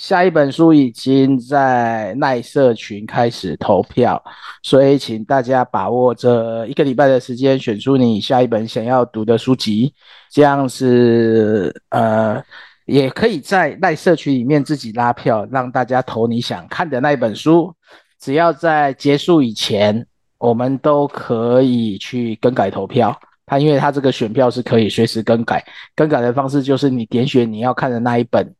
下一本书已经在赖社群开始投票，所以请大家把握这一个礼拜的时间，选出你下一本想要读的书籍。这样子，呃，也可以在赖社群里面自己拉票，让大家投你想看的那一本书。只要在结束以前，我们都可以去更改投票。它因为它这个选票是可以随时更改，更改的方式就是你点选你要看的那一本。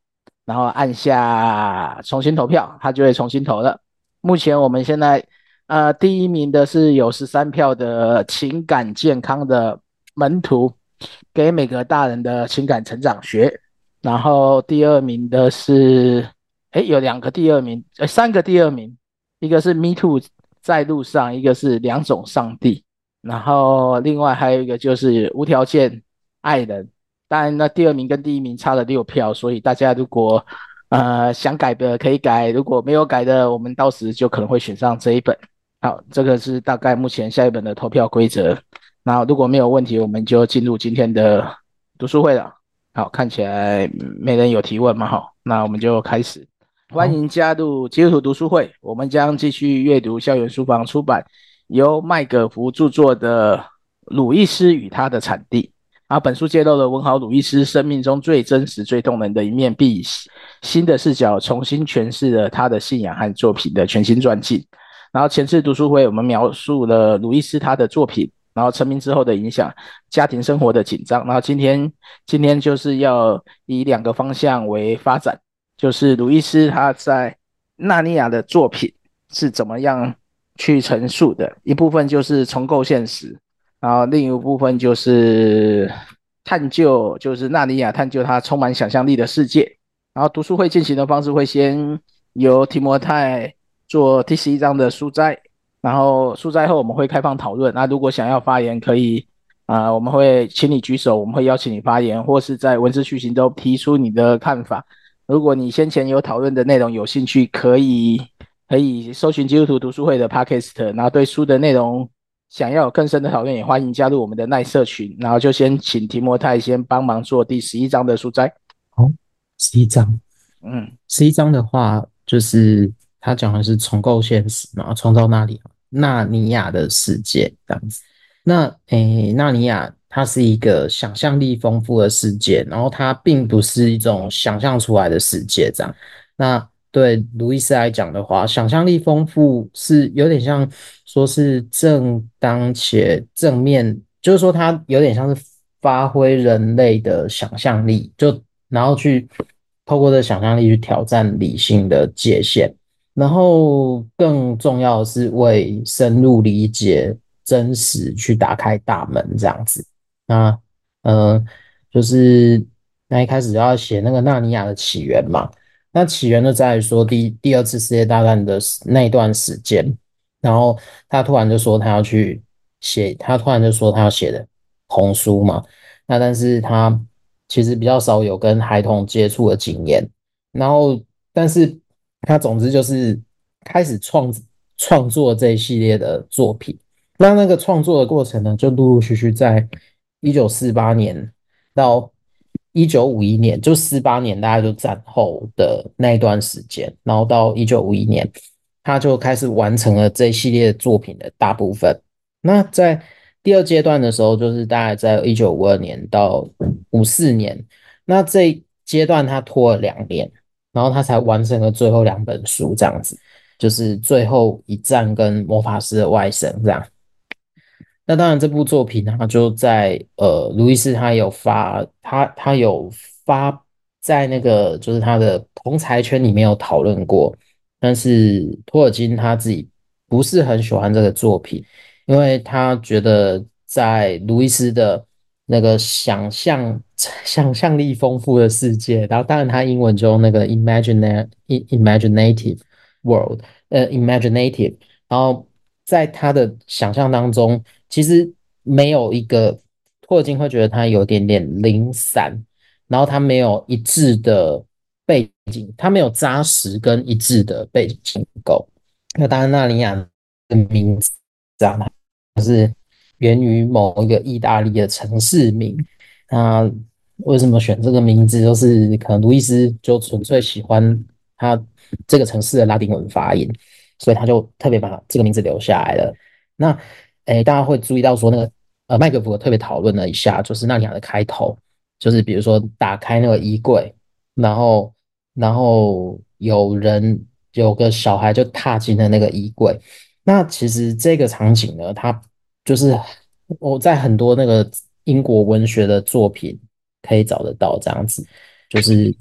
然后按下重新投票，他就会重新投了。目前我们现在，呃，第一名的是有十三票的情感健康的门徒，给每个大人的情感成长学。然后第二名的是，诶，有两个第二名，呃，三个第二名，一个是 Me Too 在路上，一个是两种上帝。然后另外还有一个就是无条件爱人。当然，那第二名跟第一名差了六票，所以大家如果呃想改的可以改，如果没有改的，我们到时就可能会选上这一本。好，这个是大概目前下一本的投票规则。那如果没有问题，我们就进入今天的读书会了。好，看起来没人有提问嘛？好，那我们就开始。欢迎加入基督徒读书会，我们将继续阅读校园书房出版由麦格福著作的《鲁伊斯与他的产地》。啊，本书揭露了文豪鲁伊斯生命中最真实、最动人的一面，并以新的视角重新诠释了他的信仰和作品的全新传记。然后前次读书会，我们描述了鲁伊斯他的作品，然后成名之后的影响，家庭生活的紧张。然后今天，今天就是要以两个方向为发展，就是鲁伊斯他在纳尼亚的作品是怎么样去陈述的，一部分就是重构现实。然后另一部分就是探究，就是纳尼亚探究它充满想象力的世界。然后读书会进行的方式会先由提摩太做第十一章的书摘，然后书摘后我们会开放讨论。那如果想要发言，可以啊、我们会请你举手，我们会邀请你发言，或是在文字叙行中提出你的看法。如果你先前有讨论的内容有兴趣，可以可以搜寻基督徒读书会的 Podcast，然后对书的内容。想要有更深的讨论，也欢迎加入我们的耐社群。然后就先请提摩太先帮忙做第十一章的书摘。好，十一章，嗯，十一章的话，就是他讲的是重构现实嘛，创造那里纳尼亚的世界这样子。那诶，纳尼亚它是一个想象力丰富的世界，然后它并不是一种想象出来的世界这样。那对路易斯来讲的话，想象力丰富是有点像说是正当且正面，就是说它有点像是发挥人类的想象力，就然后去透过这想象力去挑战理性的界限，然后更重要的是为深入理解真实去打开大门这样子。那呃，就是那一开始就要写那个纳尼亚的起源嘛。那起源就在于说第第二次世界大战的那段时间，然后他突然就说他要去写，他突然就说他要写的红书嘛。那但是他其实比较少有跟孩童接触的经验，然后但是他总之就是开始创创作这一系列的作品。那那个创作的过程呢，就陆陆续续在一九四八年到。一九五一年，就四八年，大概就战后的那一段时间，然后到一九五一年，他就开始完成了这一系列作品的大部分。那在第二阶段的时候，就是大概在一九五二年到五四年，那这阶段他拖了两年，然后他才完成了最后两本书，这样子，就是最后一战跟魔法师的外甥这样。那当然，这部作品他就在呃，路易斯他有发，他他有发在那个就是他的同侪圈里面有讨论过，但是托尔金他自己不是很喜欢这个作品，因为他觉得在路易斯的那个想象想象力丰富的世界，然后当然他英文中那个 imagine imaginative world，呃，imaginative，然后在他的想象当中。其实没有一个托尔金会觉得他有点点零散，然后他没有一致的背景，他没有扎实跟一致的背景结构。那当然，纳尼亚的名字啊，它是源于某一个意大利的城市名。那为什么选这个名字？就是可能路易斯就纯粹喜欢它这个城市的拉丁文发音，所以他就特别把这个名字留下来了。那诶，大家会注意到说那个呃，麦可福特别讨论了一下，就是纳尼亚的开头，就是比如说打开那个衣柜，然后然后有人有个小孩就踏进了那个衣柜。那其实这个场景呢，它就是我在很多那个英国文学的作品可以找得到这样子，就是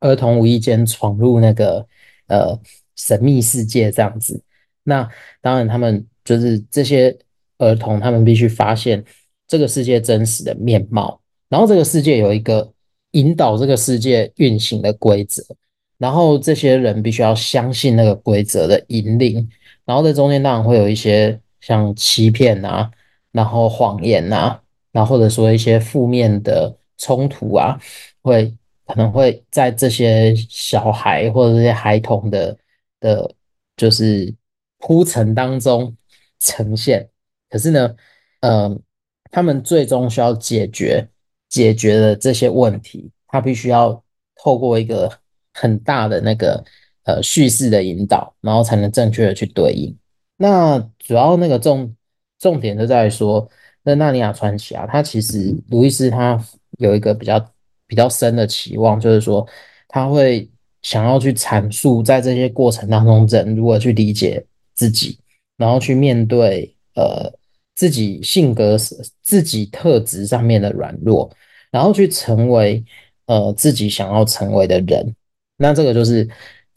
儿童无意间闯入那个呃神秘世界这样子。那当然，他们就是这些儿童，他们必须发现这个世界真实的面貌，然后这个世界有一个引导这个世界运行的规则，然后这些人必须要相信那个规则的引领。然后在中间当然会有一些像欺骗啊，然后谎言啊，然后或者说一些负面的冲突啊，会可能会在这些小孩或者这些孩童的的，就是铺陈当中呈现。可是呢，呃，他们最终需要解决解决的这些问题，他必须要透过一个很大的那个。呃，叙事的引导，然后才能正确的去对应。那主要那个重重点就在于说，那《纳尼亚传奇》啊，它其实卢易斯他有一个比较比较深的期望，就是说他会想要去阐述在这些过程当中，人如何去理解自己，然后去面对呃自己性格、自己特质上面的软弱，然后去成为呃自己想要成为的人。那这个就是。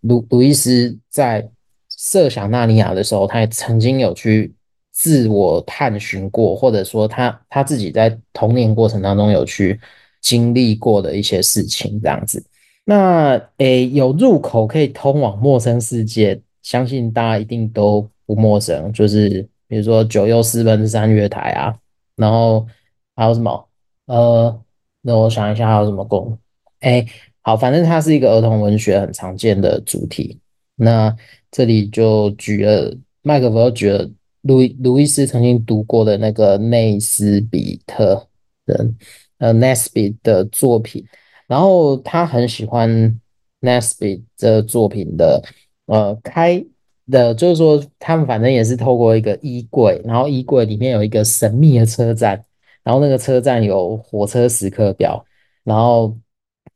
鲁鲁易斯在设想纳尼亚的时候，他也曾经有去自我探寻过，或者说他他自己在童年过程当中有去经历过的一些事情，这样子。那诶，有入口可以通往陌生世界，相信大家一定都不陌生，就是比如说九又四分之三月台啊，然后还有什么？呃，那我想一下还有什么功？诶。好，反正它是一个儿童文学很常见的主题。那这里就举了麦可福举了路易路易斯曾经读过的那个内斯比特人呃 Nesbit 的作品，然后他很喜欢 Nesbit 这作品的呃开的，就是说他们反正也是透过一个衣柜，然后衣柜里面有一个神秘的车站，然后那个车站有火车时刻表，然后。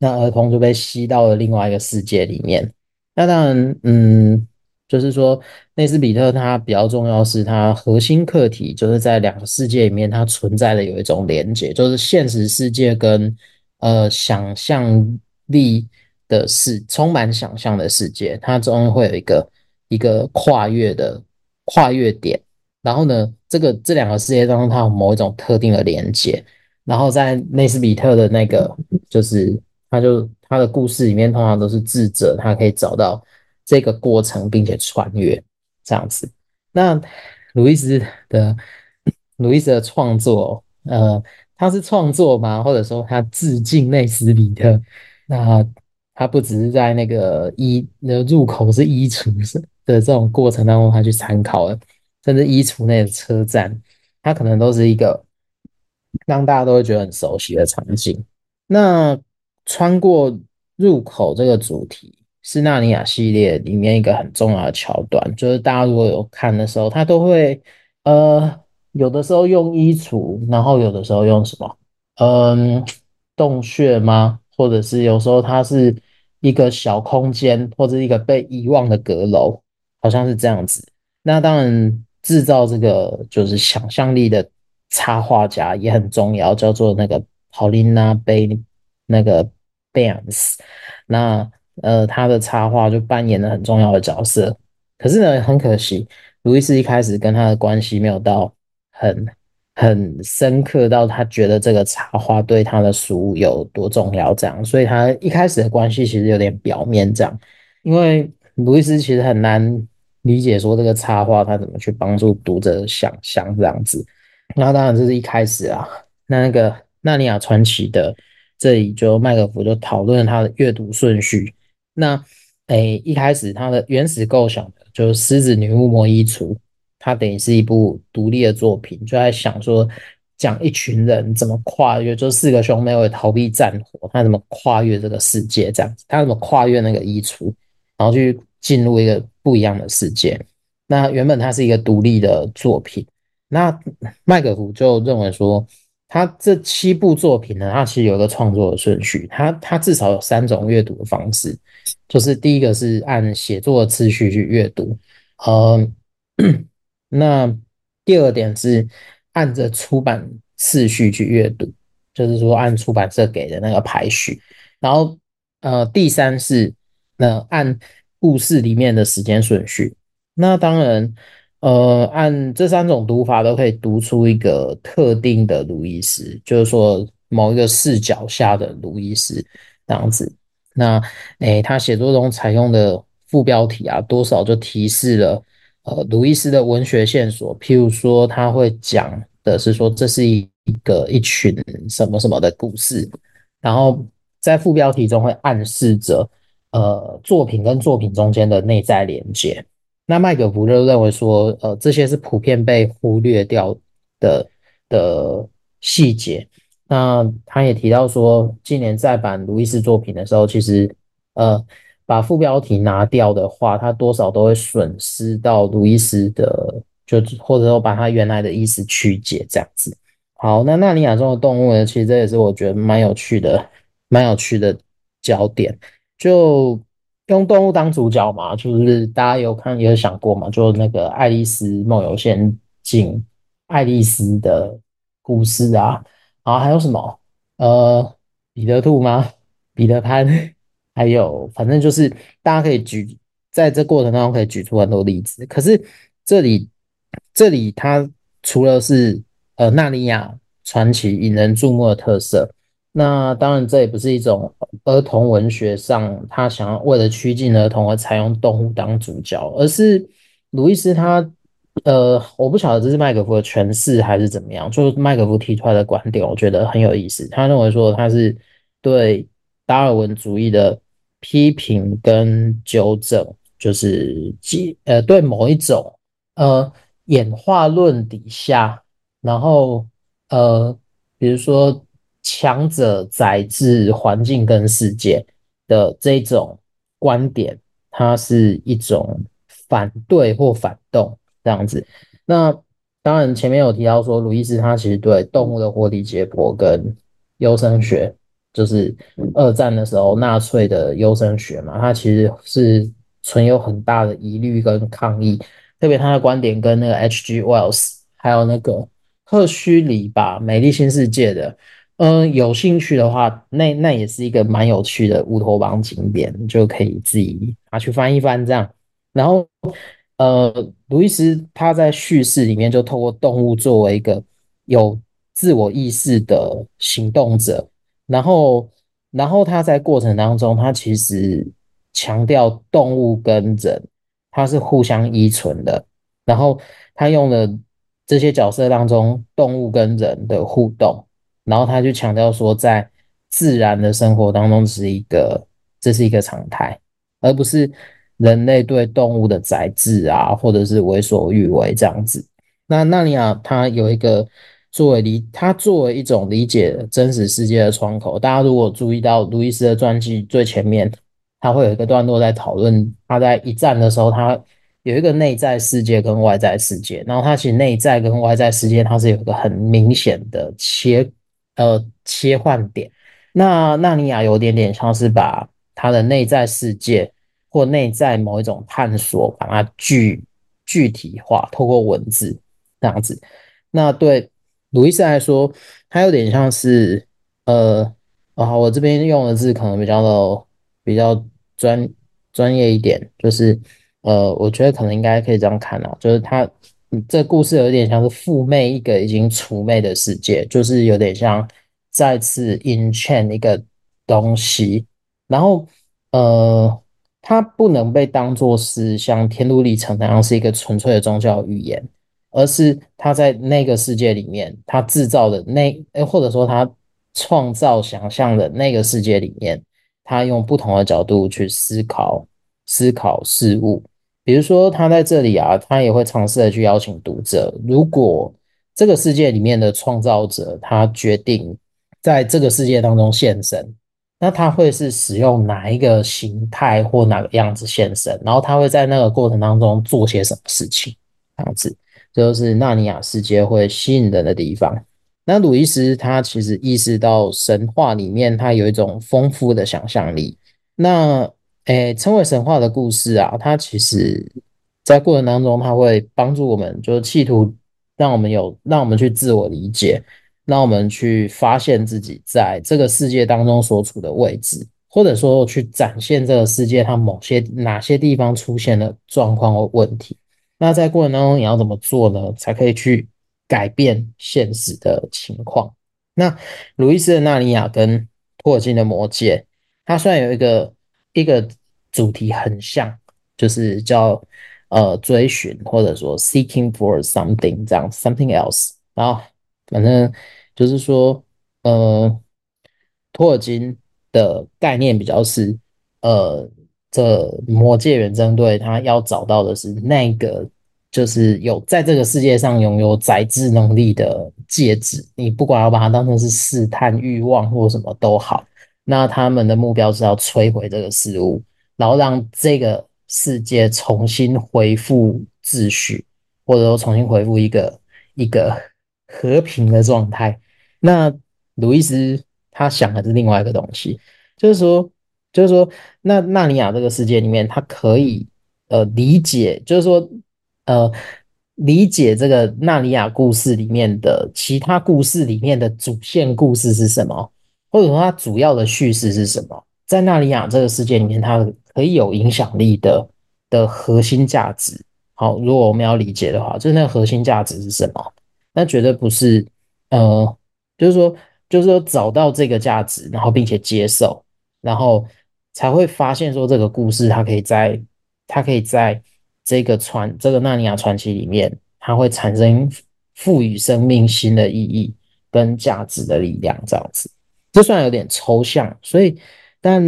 那儿童就被吸到了另外一个世界里面。那当然，嗯，就是说，内斯比特他比较重要是他核心课题，就是在两个世界里面，它存在的有一种连接，就是现实世界跟呃想象力的世，充满想象的世界，它终会有一个一个跨越的跨越点。然后呢，这个这两个世界当中，它有某一种特定的连接。然后在内斯比特的那个就是。他就他的故事里面通常都是智者，他可以找到这个过程，并且穿越这样子。那路易斯的路易斯的创作，呃，他是创作吗？或者说他致敬内斯比特？那他不只是在那个衣那入口是衣橱是的这种过程当中，他去参考了，甚至衣橱内的车站，它可能都是一个让大家都会觉得很熟悉的场景。那穿过入口这个主题是纳尼亚系列里面一个很重要的桥段，就是大家如果有看的时候，他都会呃有的时候用衣橱，然后有的时候用什么嗯洞穴吗？或者是有时候它是一个小空间，或者一个被遗忘的阁楼，好像是这样子。那当然制造这个就是想象力的插画家也很重要，叫做那个 Paulina Bay 那个。Barnes，那呃，他的插画就扮演了很重要的角色。可是呢，很可惜，路易斯一开始跟他的关系没有到很很深刻，到他觉得这个插画对他的书有多重要这样。所以他一开始的关系其实有点表面这样，因为卢易斯其实很难理解说这个插画他怎么去帮助读者想象这样子。那当然这是一开始啊，那那个《纳尼亚传奇》的。这里就麦克福就讨论他的阅读顺序。那诶，一开始他的原始构想的就是《狮子女巫魔衣橱》，它等于是一部独立的作品，就在想说讲一群人怎么跨越，就四个兄妹为逃避战火，他怎么跨越这个世界这样子，他怎么跨越那个衣橱。然后去进入一个不一样的世界。那原本它是一个独立的作品，那麦可夫就认为说，他这七部作品呢，它其实有一个创作的顺序，它它至少有三种阅读的方式，就是第一个是按写作的次序去阅读，呃，那第二点是按着出版次序去阅读，就是说按出版社给的那个排序，然后呃，第三是那按故事里面的时间顺序，那当然。呃，按这三种读法都可以读出一个特定的鲁伊斯，就是说某一个视角下的鲁伊斯这样子。那诶，他写作中采用的副标题啊，多少就提示了呃鲁伊斯的文学线索。譬如说，他会讲的是说这是一个一群什么什么的故事，然后在副标题中会暗示着呃作品跟作品中间的内在连接。那麦可夫就认为说，呃，这些是普遍被忽略掉的的细节。那他也提到说，今年再版鲁伊斯作品的时候，其实，呃，把副标题拿掉的话，他多少都会损失到鲁伊斯的，就或者说把他原来的意思曲解这样子。好，那纳尼亚中的动物呢，其实这也是我觉得蛮有趣的，蛮有趣的焦点，就。用动物当主角嘛，就是大家有看也有想过嘛，就那个《爱丽丝梦游仙境》爱丽丝的故事啊，然后还有什么呃彼得兔吗？彼得潘，还有反正就是大家可以举在这过程当中可以举出很多例子。可是这里这里它除了是呃纳尼亚传奇引人注目的特色。那当然，这也不是一种儿童文学上他想要为了趋近儿童而采用动物当主角，而是鲁伊斯他，呃，我不晓得这是麦克夫的诠释还是怎么样，就是麦克夫提出来的观点，我觉得很有意思。他认为说他是对达尔文主义的批评跟纠正，就是基呃对某一种呃演化论底下，然后呃比如说。强者宰制环境跟世界的这种观点，它是一种反对或反动这样子。那当然前面有提到说，鲁伊斯他其实对动物的活体解剖跟优生学，就是二战的时候纳粹的优生学嘛，他其实是存有很大的疑虑跟抗议。特别他的观点跟那个 H.G. Wells 还有那个赫胥黎吧，《美丽新世界》的。嗯，有兴趣的话，那那也是一个蛮有趣的乌托邦景点，就可以自己拿去翻一翻这样。然后，呃，路易斯他在叙事里面就透过动物作为一个有自我意识的行动者，然后，然后他在过程当中，他其实强调动物跟人他是互相依存的，然后他用了这些角色当中动物跟人的互动。然后他就强调说，在自然的生活当中，是一个这是一个常态，而不是人类对动物的宰制啊，或者是为所欲为这样子。那纳尼亚他有一个作为理，他作为一种理解真实世界的窗口。大家如果注意到鲁伊斯的传记最前面，他会有一个段落在讨论他在一战的时候，他有一个内在世界跟外在世界，然后他其实内在跟外在世界，它是有一个很明显的切。呃，切换点，那纳尼亚有点点像是把他的内在世界或内在某一种探索，把它具具体化，透过文字这样子。那对鲁伊斯来说，他有点像是呃，啊，我这边用的字可能比较的比较专专业一点，就是呃，我觉得可能应该可以这样看啊，就是他。这故事有点像是复魅一个已经除魅的世界，就是有点像再次 in chain 一个东西，然后呃，它不能被当作是像天路历程那样是一个纯粹的宗教语言，而是它在那个世界里面，它制造的那，或者说它创造想象的那个世界里面，它用不同的角度去思考思考事物。比如说，他在这里啊，他也会尝试的去邀请读者。如果这个世界里面的创造者他决定在这个世界当中现身，那他会是使用哪一个形态或哪个样子现身？然后他会在那个过程当中做些什么事情？这样子，这就是纳尼亚世界会吸引人的地方。那鲁伊斯他其实意识到神话里面他有一种丰富的想象力。那诶，称为神话的故事啊，它其实在过程当中，它会帮助我们，就是企图让我们有让我们去自我理解。让我们去发现自己在这个世界当中所处的位置，或者说去展现这个世界它某些哪些地方出现了状况或问题。那在过程当中你要怎么做呢？才可以去改变现实的情况？那鲁伊斯的纳尼亚跟托尔金的魔戒，它虽然有一个一个主题很像，就是叫呃追寻或者说 seeking for something 这样 something else，然后反正。就是说，呃，托尔金的概念比较是，呃，这魔戒远征队他要找到的是那个，就是有在这个世界上拥有宰制能力的戒指。你不管要把它当成是试探欲望或什么都好，那他们的目标是要摧毁这个事物，然后让这个世界重新恢复秩序，或者说重新恢复一个一个和平的状态。那鲁伊斯他想的是另外一个东西，就是说，就是说，那纳尼亚这个世界里面，他可以呃理解，就是说呃理解这个纳尼亚故事里面的其他故事里面的主线故事是什么，或者说它主要的叙事是什么，在纳尼亚这个世界里面，它可以有影响力的的核心价值。好，如果我们要理解的话，就是那核心价值是什么？那绝对不是呃。就是说，就是说，找到这个价值，然后并且接受，然后才会发现说，这个故事它可以在它可以在这个传这个纳尼亚传奇里面，它会产生赋予生命新的意义跟价值的力量，这样子。这虽然有点抽象，所以，但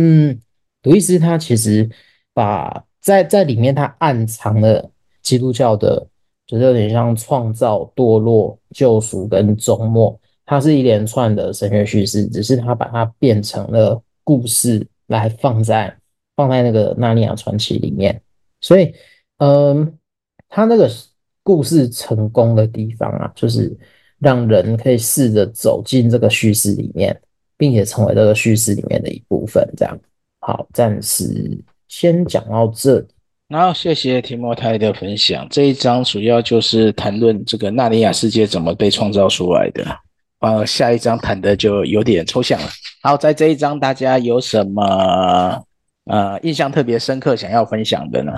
鲁伊斯他其实把在在里面他暗藏了基督教的，就是有点像创造、堕落、救赎跟终末。它是一连串的神学叙事，只是他把它变成了故事来放在放在那个纳尼亚传奇里面。所以，嗯，他那个故事成功的地方啊，就是让人可以试着走进这个叙事里面，并且成为这个叙事里面的一部分。这样，好，暂时先讲到这里。然后，谢谢提莫泰的分享。这一章主要就是谈论这个纳尼亚世界怎么被创造出来的。呃，下一章谈的就有点抽象了。好，在这一章大家有什么呃印象特别深刻想要分享的呢？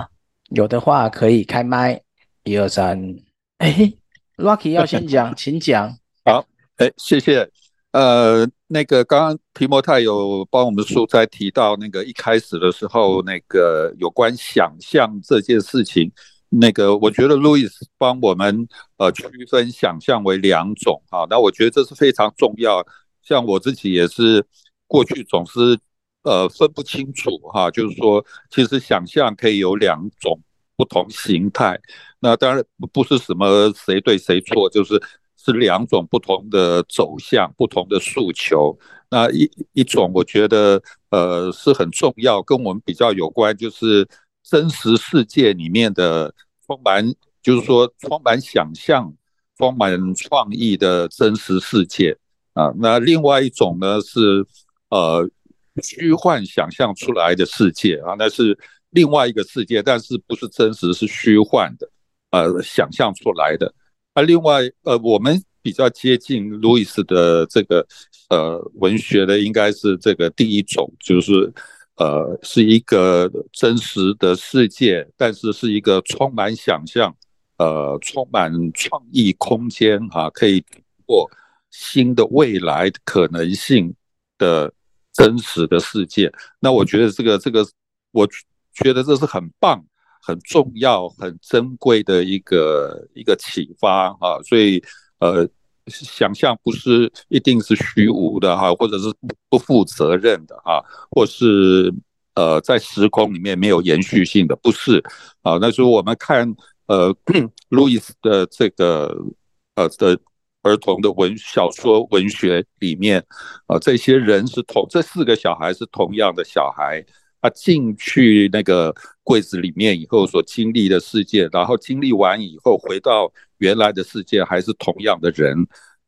有的话可以开麦。一二三，哎，Rocky 要先讲，请讲。好，哎，谢谢。呃，那个刚刚提摩太有帮我们书斋提到那个一开始的时候，那个有关想象这件事情。那个，我觉得路易斯帮我们呃区分想象为两种哈，那我觉得这是非常重要。像我自己也是过去总是呃分不清楚哈，就是说其实想象可以有两种不同形态。那当然不是什么谁对谁错，就是是两种不同的走向、不同的诉求。那一一种我觉得呃是很重要，跟我们比较有关，就是真实世界里面的。充满，就是说充满想象、充满创意的真实世界啊。那另外一种呢是呃虚幻想象出来的世界啊，那是另外一个世界，但是不是真实，是虚幻的，呃，想象出来的。啊，另外呃，我们比较接近路易斯的这个呃文学的，应该是这个第一种，就是。呃，是一个真实的世界，但是是一个充满想象、呃，充满创意空间哈、可以过新的未来可能性的真实的世界。那我觉得这个这个，我觉得这是很棒、很重要、很珍贵的一个一个启发啊。所以呃。想象不是一定是虚无的哈，或者是不负责任的哈，或是呃在时空里面没有延续性的，不是啊。那时候我们看呃路易斯的这个呃的儿童的文小说文学里面，啊，这些人是同这四个小孩是同样的小孩，他进去那个柜子里面以后所经历的世界，然后经历完以后回到原来的世界还是同样的人，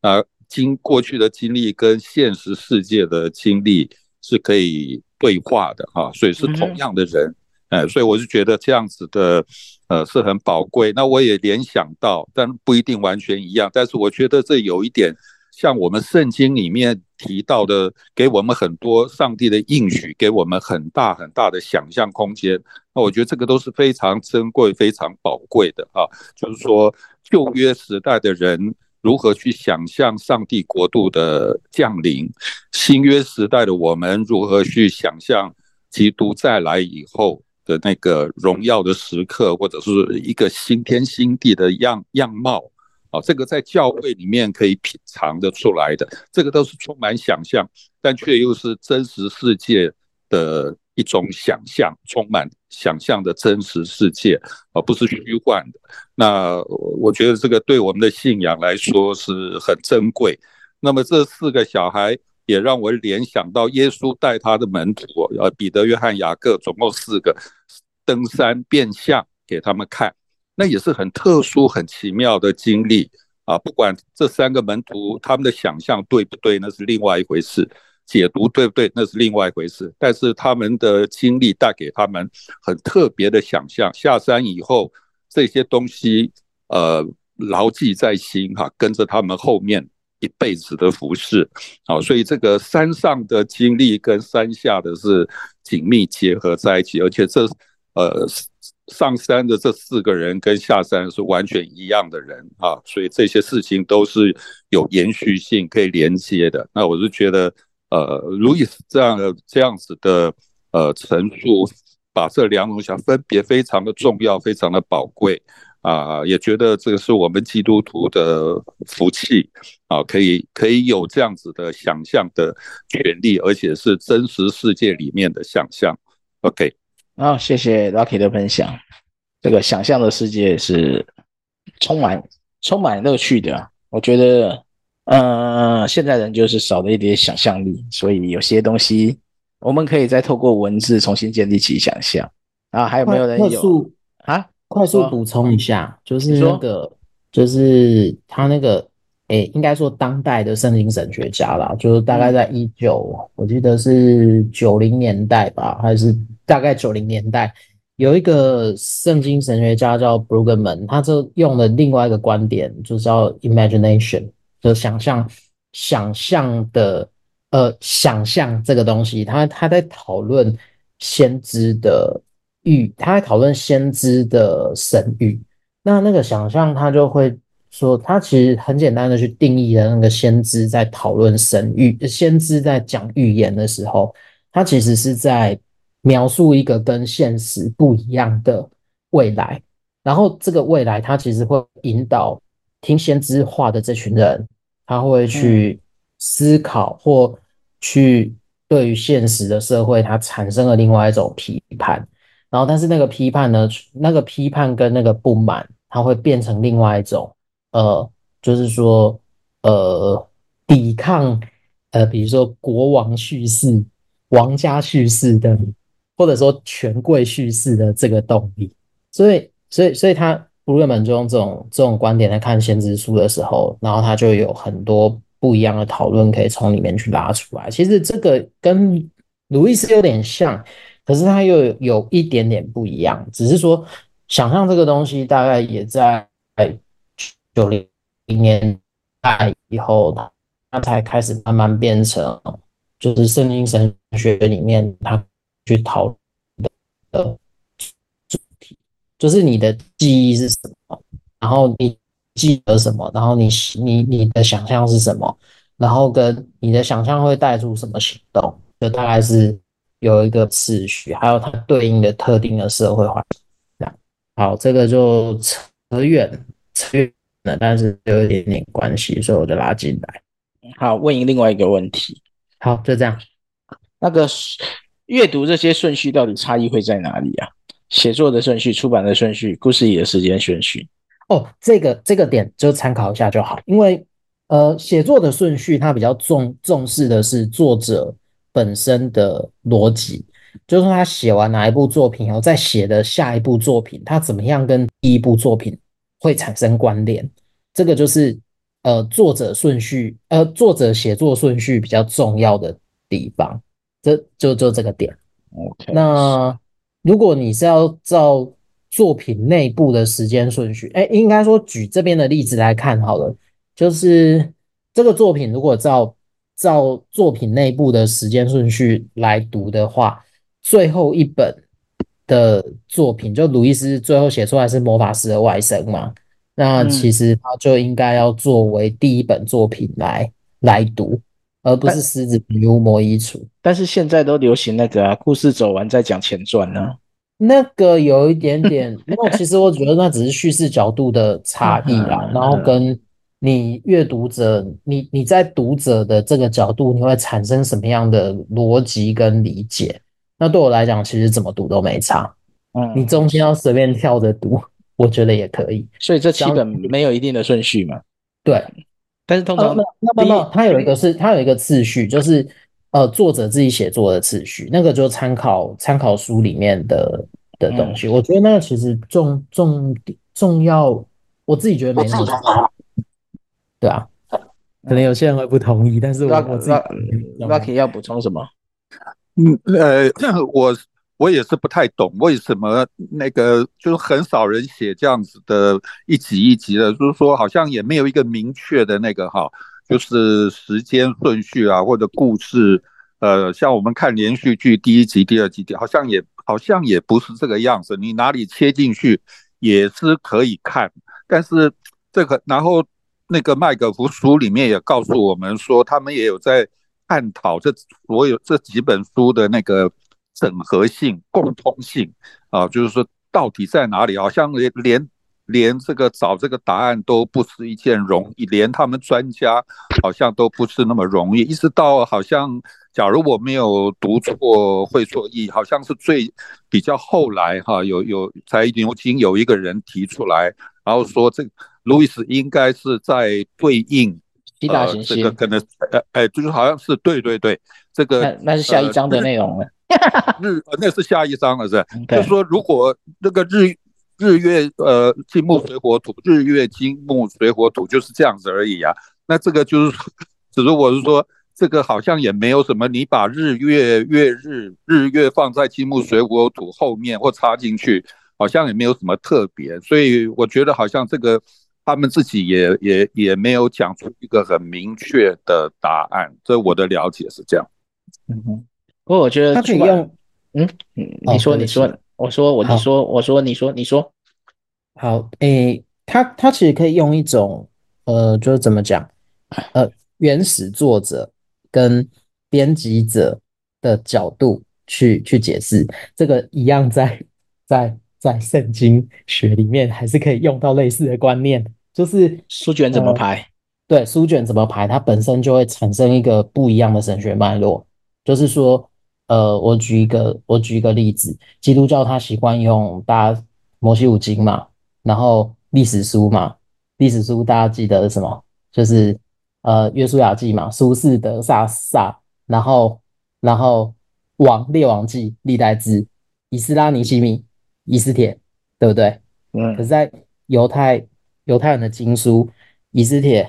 啊，经过去的经历跟现实世界的经历是可以对话的哈，所以是同样的人。哎，所以我就觉得这样子的，呃，是很宝贵。那我也联想到，但不一定完全一样。但是我觉得这有一点像我们圣经里面提到的，给我们很多上帝的应许，给我们很大很大的想象空间。那我觉得这个都是非常珍贵、非常宝贵的啊。就是说，旧约时代的人如何去想象上帝国度的降临，新约时代的我们如何去想象基督再来以后。的那个荣耀的时刻，或者是一个新天新地的样样貌，啊，这个在教会里面可以品尝的出来的，这个都是充满想象，但却又是真实世界的一种想象，充满想象的真实世界，而不是虚幻的。那我觉得这个对我们的信仰来说是很珍贵。那么这四个小孩。也让我联想到耶稣带他的门徒，呃，彼得、约翰、雅各，总共四个，登山变相给他们看，那也是很特殊、很奇妙的经历啊。不管这三个门徒他们的想象对不对，那是另外一回事；解读对不对，那是另外一回事。但是他们的经历带给他们很特别的想象。下山以后，这些东西呃牢记在心哈，跟着他们后面。一辈子的服饰，好，所以这个山上的经历跟山下的是紧密结合在一起，而且这呃上山的这四个人跟下山是完全一样的人啊，所以这些事情都是有延续性可以连接的。那我是觉得，呃，路易斯这样的这样子的呃陈述，把这两种想分别非常的重要，非常的宝贵。啊，也觉得这个是我们基督徒的福气啊，可以可以有这样子的想象的权利，而且是真实世界里面的想象。OK，好，谢谢 Lucky 的分享。这个想象的世界是充满充满乐趣的。我觉得，呃，现在人就是少了一点想象力，所以有些东西我们可以再透过文字重新建立起想象。啊，还有没有人有啊？快速补充一下，就是那个，就是他那个，诶，应该说当代的圣经神学家啦，就是大概在一九，我记得是九零年代吧，还是大概九零年代，有一个圣经神学家叫 b r u g e m a n 他就用了另外一个观点，就叫 imagination，就想象，想象的，呃，想象这个东西，他他在讨论先知的。语，他在讨论先知的神諭，那那个想象，他就会说，他其实很简单的去定义了那个先知在讨论神諭，先知在讲预言的时候，他其实是在描述一个跟现实不一样的未来，然后这个未来，它其实会引导听先知话的这群人，他会去思考或去对于现实的社会，他产生了另外一种批判。然后，但是那个批判呢，那个批判跟那个不满，它会变成另外一种，呃，就是说，呃，抵抗，呃，比如说国王叙事、王家叙事的，或者说权贵叙事的这个动力。所以，所以，所以他布鲁克曼就用这种这种观点来看先知书的时候，然后他就有很多不一样的讨论可以从里面去拉出来。其实这个跟路易斯有点像。可是他又有一点点不一样，只是说想象这个东西大概也在九零年代以后，他才开始慢慢变成，就是圣经神学里面他去讨论的主题，就是你的记忆是什么，然后你记得什么，然后你你你的想象是什么，然后跟你的想象会带出什么行动，就大概是。有一个次序，还有它对应的特定的社会环境。这样，好，这个就扯远扯远了，但是有一点点关系，所以我就拉进来。好，问你另外一个问题。好，就这样。那个阅读这些顺序到底差异会在哪里啊？写作的顺序、出版的顺序、故事里的时间顺序。哦，这个这个点就参考一下就好，因为呃，写作的顺序，它比较重重视的是作者本身的逻辑，就是他写完哪一部作品，然后再写的下一部作品，他怎么样跟第一部作品会产生关联？这个就是呃作者顺序，呃作者写作顺序比较重要的地方。这就就这个点。OK，那如果你是要照作品内部的时间顺序，哎，应该说举这边的例子来看好了。就是这个作品，如果照照作品内部的时间顺序来读的话，最后一本的作品，就鲁伊斯最后写出来是魔法师的外甥嘛，那其实他就应该要作为第一本作品来来读，而不是狮子女巫魔衣橱。但是现在都流行那个啊，故事走完再讲前传呢。那个有一点点，那其实我觉得那只是叙事角度的差异啦，然后跟。你阅读者，你你在读者的这个角度，你会产生什么样的逻辑跟理解？那对我来讲，其实怎么读都没差。嗯，你中间要随便跳着读，我觉得也可以。所以这七本没有一定的顺序嘛？对。但是通常，那那么它有一个是它有一个次序，就是呃作者自己写作的次序，那个就参考参考书里面的的东西。我觉得那个其实重重重要，我自己觉得没那么重要。对啊，可能有些人会不同意，但是我我自己 Rocky 要补充什么？嗯呃，我我也是不太懂为什么那个就是很少人写这样子的一集一集的，就是说好像也没有一个明确的那个哈，就是时间顺序啊，或者故事，呃，像我们看连续剧第一集、第二集，好像也好像也不是这个样子，你哪里切进去也是可以看，但是这个然后。那个麦可福书里面也告诉我们说，他们也有在探讨这所有这几本书的那个整合性、共通性啊，就是说到底在哪里？好像连连连这个找这个答案都不是一件容易，连他们专家好像都不是那么容易。一直到好像，假如我没有读错会错意，好像是最比较后来哈，有有才牛津有一个人提出来，然后说这个。路易斯应该是在对应这个可能，呃，哎，就是好像是对对对，这个那，那是下一章的内容了。日，那是下一章了，是，就是说，如果那个日日月呃金木水火土，日月金木水火土就是这样子而已啊。那这个就是，只是我是说，这个好像也没有什么，你把日月月日日月放在金木水火土后面或插进去，好像也没有什么特别。所以我觉得好像这个。他们自己也也也没有讲出一个很明确的答案，这我的了解是这样。嗯哼，不过我觉得他可以用，嗯嗯，你说你说，我说我你说我说你说你说，好，诶，他他其实可以用一种呃，就是怎么讲，呃，原始作者跟编辑者的角度去去解释这个一样在，在在在圣经学里面还是可以用到类似的观念。就是书卷怎么排？呃、对，书卷怎么排，它本身就会产生一个不一样的神学脉络。就是说，呃，我举一个，我举一个例子，基督教它习惯用大家摩西五经嘛，然后历史书嘛，历史书大家记得是什么？就是呃，约书亚记嘛，苏士德撒撒，然后然后王列王记历代志，以斯拉尼西米以斯帖，对不对？嗯。可是，在犹太犹太人的经书《以斯帖》，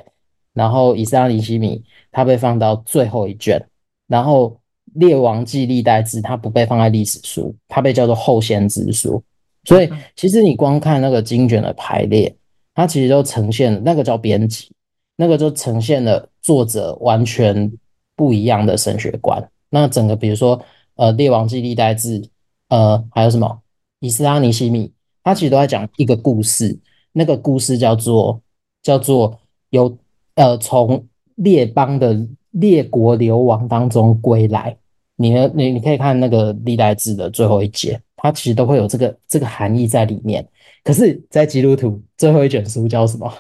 然后《以斯拉尼西米》，它被放到最后一卷，然后《列王纪》历代志，它不被放在历史书，它被叫做后先知书。所以，其实你光看那个经卷的排列，它其实都呈现了那个叫编辑，那个就呈现了作者完全不一样的神学观。那整个，比如说，呃，《列王纪》历代志，呃，还有什么《以斯拉尼西米》，它其实都在讲一个故事。那个故事叫做叫做有呃从列邦的列国流亡当中归来，你呢你你可以看那个历代志的最后一节，它其实都会有这个这个含义在里面。可是，在基督徒最后一卷书叫什么？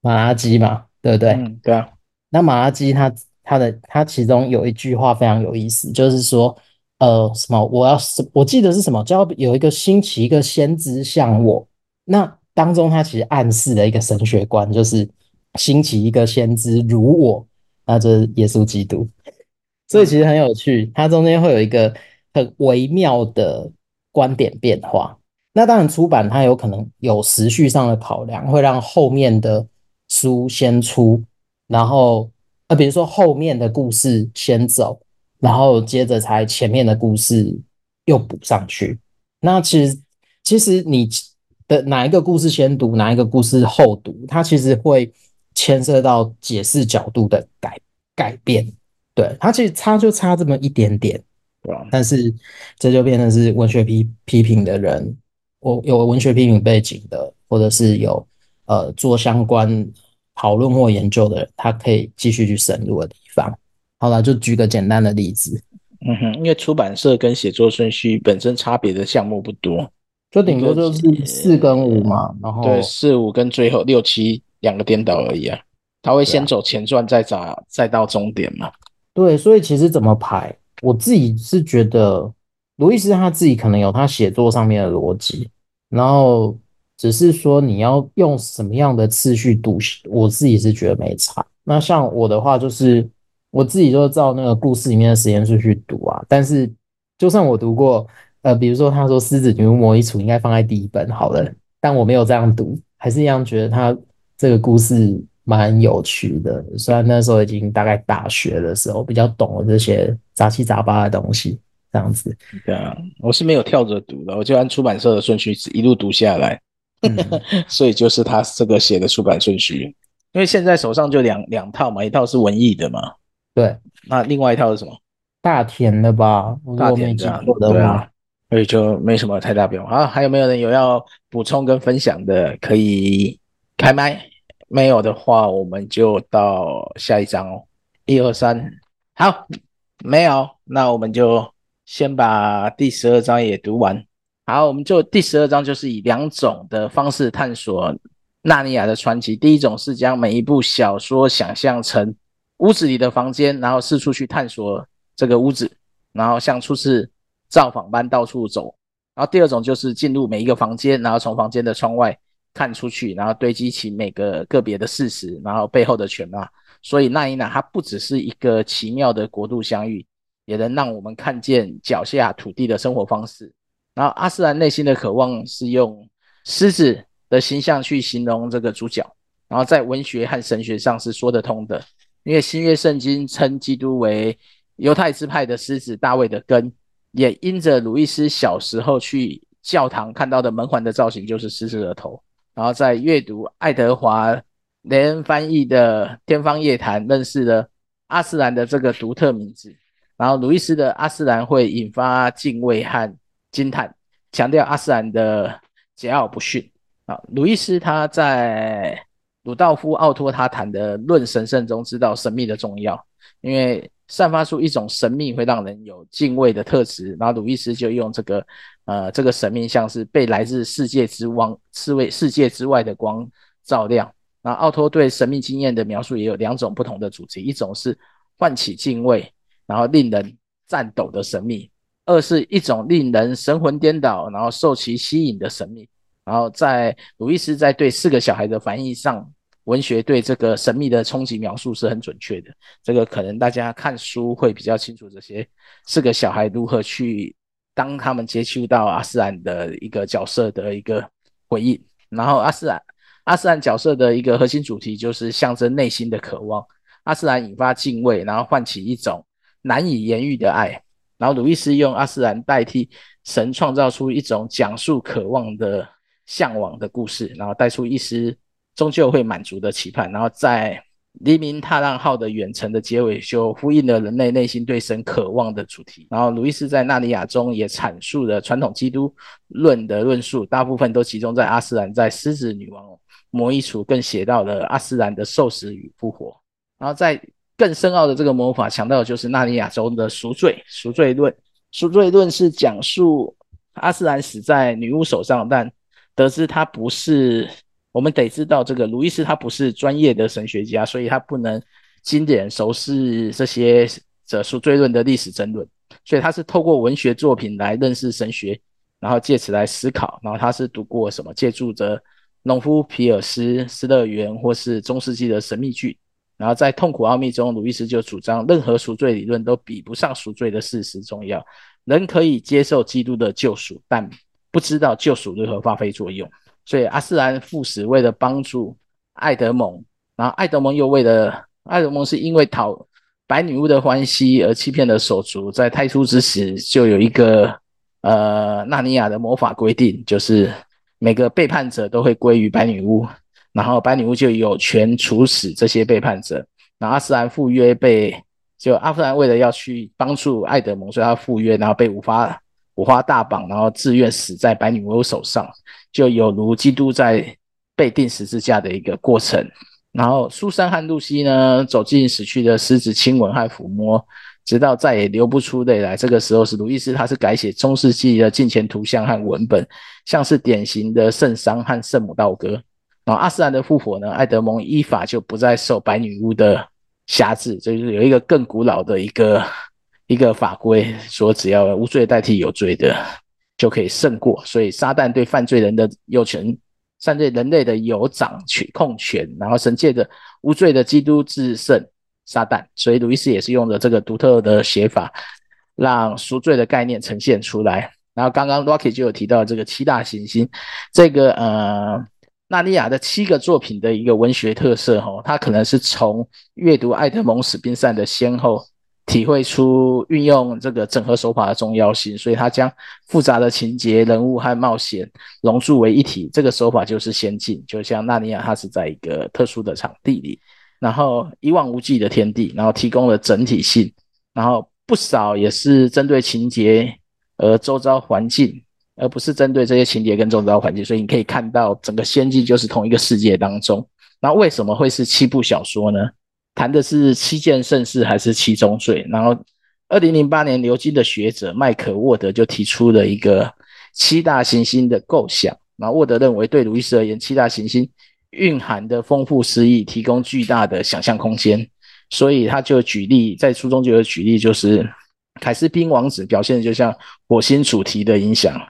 马拉基嘛，对不对？嗯，对啊。那马拉基他他的他其中有一句话非常有意思，就是说呃什么我要是我记得是什么叫有一个兴起一个先知像我那。当中，他其实暗示了一个神学观，就是兴起一个先知如我，那就是耶稣基督。所以其实很有趣，它中间会有一个很微妙的观点变化。那当然，出版它有可能有时序上的考量，会让后面的书先出，然后呃，比如说后面的故事先走，然后接着才前面的故事又补上去。那其实，其实你的哪一个故事先读，哪一个故事后读，它其实会牵涉到解释角度的改改变。对，它其实差就差这么一点点，对吧？但是这就变成是文学批批评的人，我有文学批评背景的，或者是有呃做相关讨论或研究的人，他可以继续去深入的地方。好了，就举个简单的例子，嗯哼，因为出版社跟写作顺序本身差别的项目不多，就顶多就是四跟五嘛，然后对四五跟最后六七两个颠倒而已啊，他会先走前传，再找再到终点嘛。对，所以其实怎么排，我自己是觉得，卢易斯他自己可能有他写作上面的逻辑，然后只是说你要用什么样的次序读，我自己是觉得没差。那像我的话，就是我自己就照那个故事里面的时间顺序读啊。但是就算我读过，呃，比如说他说《狮子女巫魔衣橱》应该放在第一本好了，但我没有这样读，还是一样觉得他这个故事。蛮有趣的，虽然那时候已经大概大学的时候比较懂了这些杂七杂八的东西，这样子。对啊，我是没有跳着读的，我就按出版社的顺序一路读下来，嗯、所以就是他这个写的出版顺序。因为现在手上就两两套嘛，一套是文艺的嘛，对，那另外一套是什么？大田的吧？大田的话，所以就没什么太大变化。啊，还有没有人有要补充跟分享的？可以开麦。没有的话，我们就到下一章哦。一二三，好，没有，那我们就先把第十二章也读完。好，我们就第十二章就是以两种的方式探索纳尼亚的传奇。第一种是将每一部小说想象成屋子里的房间，然后四处去探索这个屋子，然后像初次造访般到处走。然后第二种就是进入每一个房间，然后从房间的窗外。看出去，然后堆积起每个个别的事实，然后背后的全貌。所以纳尼亚它不只是一个奇妙的国度相遇，也能让我们看见脚下土地的生活方式。然后阿斯兰内心的渴望是用狮子的形象去形容这个主角，然后在文学和神学上是说得通的，因为新约圣经称基督为犹太支派的狮子大卫的根，也因着鲁伊斯小时候去教堂看到的门环的造型就是狮子的头。然后在阅读爱德华·雷恩翻译的《天方夜谭》，认识了阿斯兰的这个独特名字。然后鲁伊斯的阿斯兰会引发敬畏和惊叹，强调阿斯兰的桀骜不驯。啊，鲁伊斯他在鲁道夫·奥托他谈的《论神圣》中知道神秘的重要，因为散发出一种神秘会让人有敬畏的特质。然后鲁伊斯就用这个。呃，这个神秘像是被来自世界之光、世为世界之外的光照亮。那奥托对神秘经验的描述也有两种不同的主题：一种是唤起敬畏，然后令人颤抖的神秘；二是一种令人神魂颠倒，然后受其吸引的神秘。然后在鲁伊斯在对四个小孩的翻译上，文学对这个神秘的冲击描述是很准确的。这个可能大家看书会比较清楚，这些四个小孩如何去。当他们接触到阿斯兰的一个角色的一个回应，然后阿斯兰阿斯兰角色的一个核心主题就是象征内心的渴望。阿斯兰引发敬畏，然后唤起一种难以言喻的爱。然后鲁易斯用阿斯兰代替神，创造出一种讲述渴望的向往的故事，然后带出一丝终究会满足的期盼。然后在黎明踏浪号的远程的结尾，就呼应了人类内心对神渴望的主题。然后，鲁易斯在《纳尼亚》中也阐述了传统基督论的论述，大部分都集中在阿斯兰在狮子女王魔衣橱，更写到了阿斯兰的受死与复活。然后，在更深奥的这个魔法，强调的就是纳尼亚中的赎罪赎罪论。赎罪论是讲述阿斯兰死在女巫手上，但得知他不是。我们得知道，这个鲁伊斯他不是专业的神学家，所以他不能经典熟悉这些这赎罪论的历史争论，所以他是透过文学作品来认识神学，然后借此来思考。然后他是读过什么？借助着农夫皮尔斯、失乐园或是中世纪的神秘剧。然后在痛苦奥秘中，鲁伊斯就主张，任何赎罪理论都比不上赎罪的事实重要。人可以接受基督的救赎，但不知道救赎如何发挥作用。所以阿斯兰赴死，为了帮助爱德蒙，然后爱德蒙又为了爱德蒙是因为讨白女巫的欢心而欺骗了手足，在太初之时就有一个呃纳尼亚的魔法规定，就是每个背叛者都会归于白女巫，然后白女巫就有权处死这些背叛者。然后阿斯兰赴约被就阿斯兰为了要去帮助爱德蒙，所以他赴约，然后被五花五花大绑，然后自愿死在白女巫手上。就有如基督在被钉十字架的一个过程，然后苏珊和露西呢，走进死去的狮子亲吻和抚摸，直到再也流不出泪来。这个时候是鲁易斯，他是改写中世纪的近前图像和文本，像是典型的圣殤和圣母道歌。然后阿斯兰的复活呢，爱德蒙依法就不再受白女巫的辖制，就是有一个更古老的一个一个法规，说只要无罪代替有罪的。就可以胜过，所以撒旦对犯罪人的有权，犯罪人类的有掌权控权，然后神借着无罪的基督制胜撒旦，所以鲁伊斯也是用了这个独特的写法，让赎罪的概念呈现出来。然后刚刚 Rocky 就有提到这个七大行星，这个呃纳尼亚的七个作品的一个文学特色哈，它可能是从阅读爱德蒙史宾塞的先后。体会出运用这个整合手法的重要性，所以他将复杂的情节、人物和冒险融铸为一体。这个手法就是先进，就像纳尼亚，它是在一个特殊的场地里，然后一望无际的天地，然后提供了整体性，然后不少也是针对情节而周遭环境，而不是针对这些情节跟周遭环境。所以你可以看到整个仙境就是同一个世界当中。那为什么会是七部小说呢？谈的是七件盛事还是七宗罪？然后，二零零八年牛津的学者麦可沃德就提出了一个七大行星的构想。那，沃德认为，对鲁伊斯而言，七大行星蕴含的丰富诗意，提供巨大的想象空间。所以，他就举例，在书中就有举例，就是凯斯宾王子表现的就像火星主题的影响。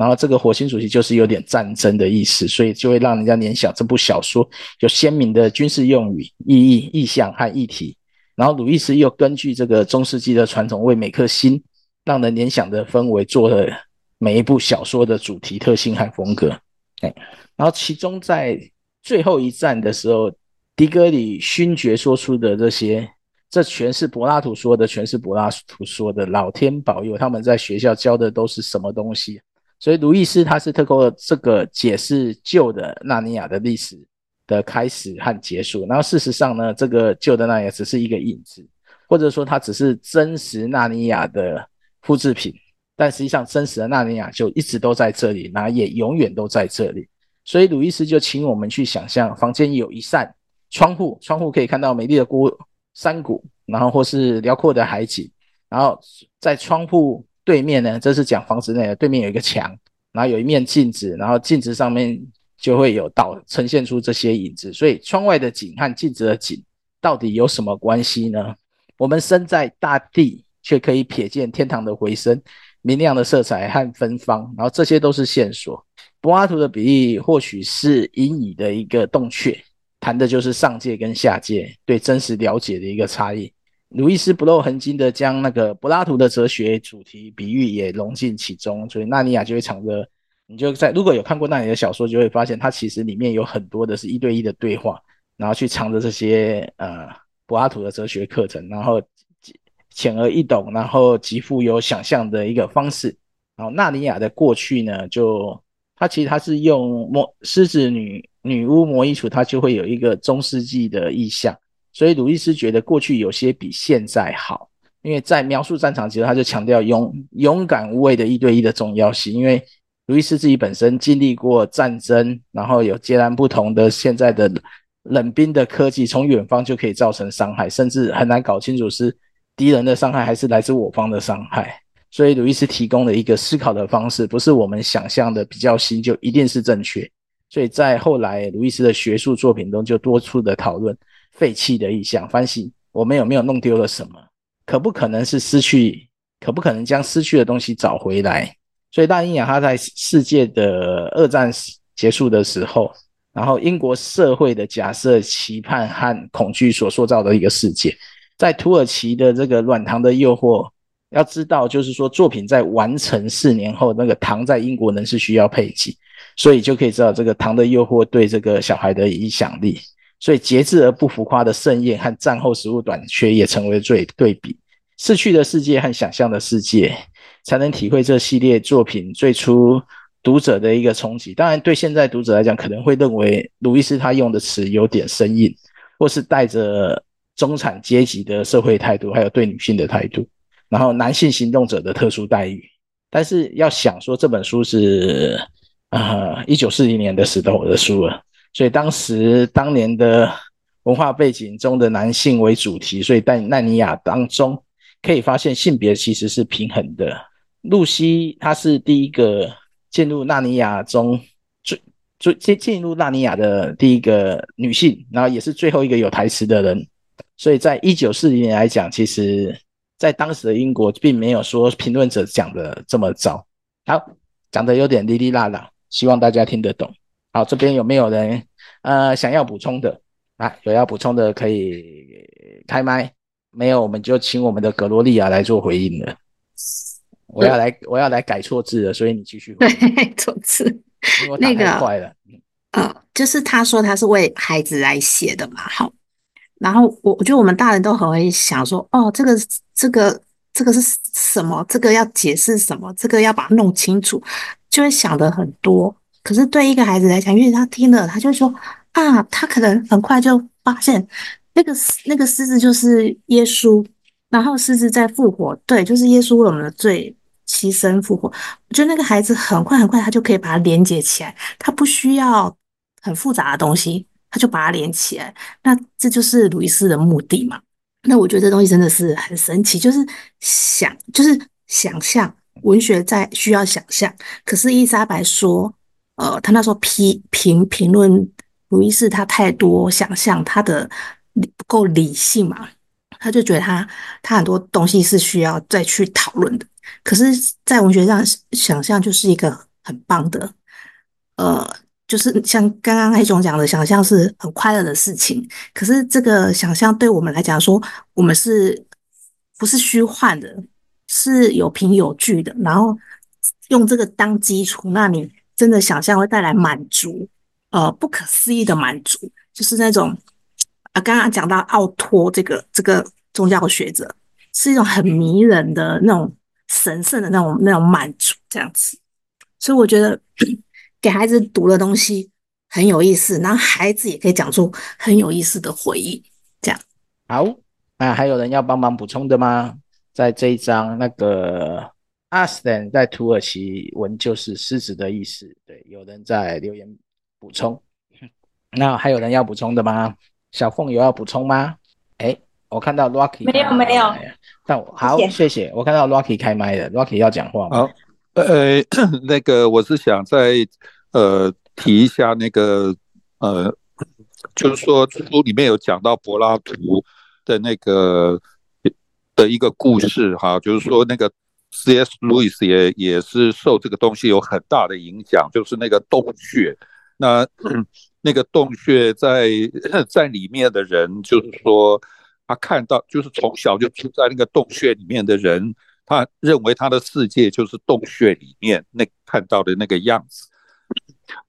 然后这个火星主题就是有点战争的意思，所以就会让人家联想这部小说有鲜明的军事用语、意义、意象和议题。然后鲁伊斯又根据这个中世纪的传统，为每颗星让人联想的氛围做了每一部小说的主题特性和风格。哎，然后其中在最后一战的时候，迪戈里勋爵说出的这些，这全是柏拉图说的，全是柏拉图说的。老天保佑，他们在学校教的都是什么东西？所以，鲁伊斯他是透过这个解释旧的纳尼亚的历史的开始和结束。然后，事实上呢，这个旧的纳尼亚只是一个影子，或者说它只是真实纳尼亚的复制品。但实际上，真实的纳尼亚就一直都在这里，然后也永远都在这里。所以，鲁伊斯就请我们去想象，房间有一扇窗户，窗户可以看到美丽的孤山谷，然后或是辽阔的海景，然后在窗户。对面呢，这是讲房子内的。对面有一个墙，然后有一面镜子，然后镜子上面就会有倒呈现出这些影子。所以窗外的景和镜子的景到底有什么关系呢？我们身在大地，却可以瞥见天堂的回声、明亮的色彩和芬芳，然后这些都是线索。柏拉图的比喻或许是隐喻的一个洞穴，谈的就是上界跟下界对真实了解的一个差异。鲁伊斯不露痕迹的将那个柏拉图的哲学主题比喻也融进其中，所以纳尼亚就会藏着。你就在如果有看过纳尼的小说，就会发现它其实里面有很多的是一对一的对话，然后去藏着这些呃柏拉图的哲学课程，然后浅而易懂，然后极富有想象的一个方式。然后纳尼亚的过去呢，就它其实它是用魔狮子女女巫魔衣橱，它就会有一个中世纪的意象。所以鲁伊斯觉得过去有些比现在好，因为在描述战场时，他就强调勇勇敢无畏的一对一的重要性。因为鲁伊斯自己本身经历过战争，然后有截然不同的现在的冷兵的科技，从远方就可以造成伤害，甚至很难搞清楚是敌人的伤害还是来自我方的伤害。所以鲁伊斯提供了一个思考的方式，不是我们想象的比较新就一定是正确。所以在后来鲁伊斯的学术作品中，就多处的讨论。废弃的意象，反省我们有没有弄丢了什么？可不可能是失去？可不可能将失去的东西找回来？所以，大阴阳他在世界的二战结束的时候，然后英国社会的假设、期盼和恐惧所塑造的一个世界。在土耳其的这个软糖的诱惑，要知道，就是说作品在完成四年后，那个糖在英国仍是需要配给，所以就可以知道这个糖的诱惑对这个小孩的影响力。所以节制而不浮夸的盛宴和战后食物短缺也成为最对比。逝去的世界和想象的世界，才能体会这系列作品最初读者的一个冲击。当然，对现在读者来讲，可能会认为鲁伊斯他用的词有点生硬，或是带着中产阶级的社会态度，还有对女性的态度，然后男性行动者的特殊待遇。但是要想说这本书是啊，一九四零年的时候的书了。所以当时当年的文化背景中的男性为主题，所以在纳尼亚当中可以发现性别其实是平衡的。露西她是第一个进入纳尼亚中最最进进入纳尼亚的第一个女性，然后也是最后一个有台词的人。所以在一九四零年来讲，其实在当时的英国并没有说评论者讲的这么糟。好，讲的有点哩哩啦啦，希望大家听得懂。好，这边有没有人呃想要补充的啊？有要补充的可以开麦，没有我们就请我们的格罗利亚来做回应了。我要来，我要来改错字了，所以你继续。对，错字。那个坏了。呃，就是他说他是为孩子来写的嘛，好。然后我我觉得我们大人都很会想说，哦，这个这个这个是什么？这个要解释什么？这个要把它弄清楚，就会想的很多。可是对一个孩子来讲，因为他听了，他就说啊，他可能很快就发现那个那个狮子就是耶稣，然后狮子在复活，对，就是耶稣为我们的罪牺牲复活。我觉得那个孩子很快很快，他就可以把它连接起来，他不需要很复杂的东西，他就把它连起来。那这就是鲁伊斯的目的嘛？那我觉得这东西真的是很神奇，就是想，就是想象文学在需要想象。可是伊莎白说。呃，他那时候批评评论鲁伊斯，他太多想象，他的不够理性嘛，他就觉得他他很多东西是需要再去讨论的。可是，在文学上，想象就是一个很棒的，呃，就是像刚刚黑熊讲的，想象是很快乐的事情。可是，这个想象对我们来讲说，我们是不是虚幻的，是有凭有据的，然后用这个当基础，那你。真的想象会带来满足，呃，不可思议的满足，就是那种啊，刚刚讲到奥托这个这个宗教学者，是一种很迷人的那种神圣的那种那种满足，这样子。所以我觉得 给孩子读的东西很有意思，然后孩子也可以讲出很有意思的回忆。这样好，那还有人要帮忙补充的吗？在这一章那个。阿斯坦在土耳其文就是狮子的意思。对，有人在留言补充。那还有人要补充的吗？小凤有要补充吗？哎，我看到 Rocky 没有没有。但我好谢谢，谢谢。我看到 Rocky 开麦了，Rocky 要讲话吗？好，呃，那个我是想再呃提一下那个呃，就是说书里面有讲到柏拉图的那个的一个故事哈，就是说那个。C.S. 路易斯也也是受这个东西有很大的影响，就是那个洞穴，那 那个洞穴在在里面的人，就是说他看到，就是从小就住在那个洞穴里面的人，他认为他的世界就是洞穴里面那看到的那个样子。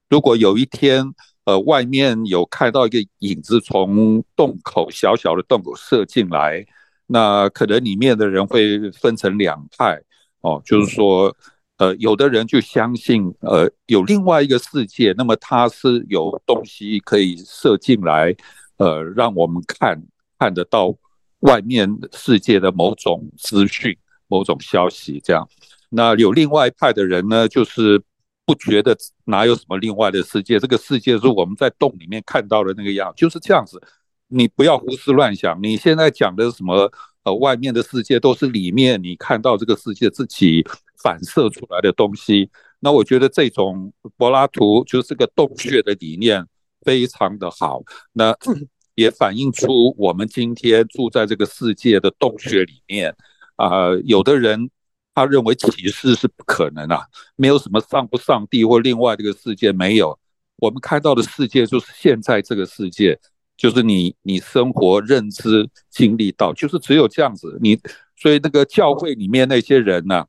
如果有一天，呃，外面有看到一个影子从洞口小小的洞口射进来，那可能里面的人会分成两派。哦，就是说，呃，有的人就相信，呃，有另外一个世界，那么它是有东西可以射进来，呃，让我们看看得到外面世界的某种资讯、某种消息，这样。那有另外一派的人呢，就是不觉得哪有什么另外的世界，这个世界是我们在洞里面看到的那个样，就是这样子。你不要胡思乱想，你现在讲的什么？呃，外面的世界都是里面你看到这个世界自己反射出来的东西。那我觉得这种柏拉图就是个洞穴的理念非常的好，那 也反映出我们今天住在这个世界的洞穴里面。啊，有的人他认为启示是不可能啊，没有什么上不上帝或另外这个世界没有，我们看到的世界就是现在这个世界，就是你你生活、认知、经历到，就是只有这样子。你所以那个教会里面那些人呐、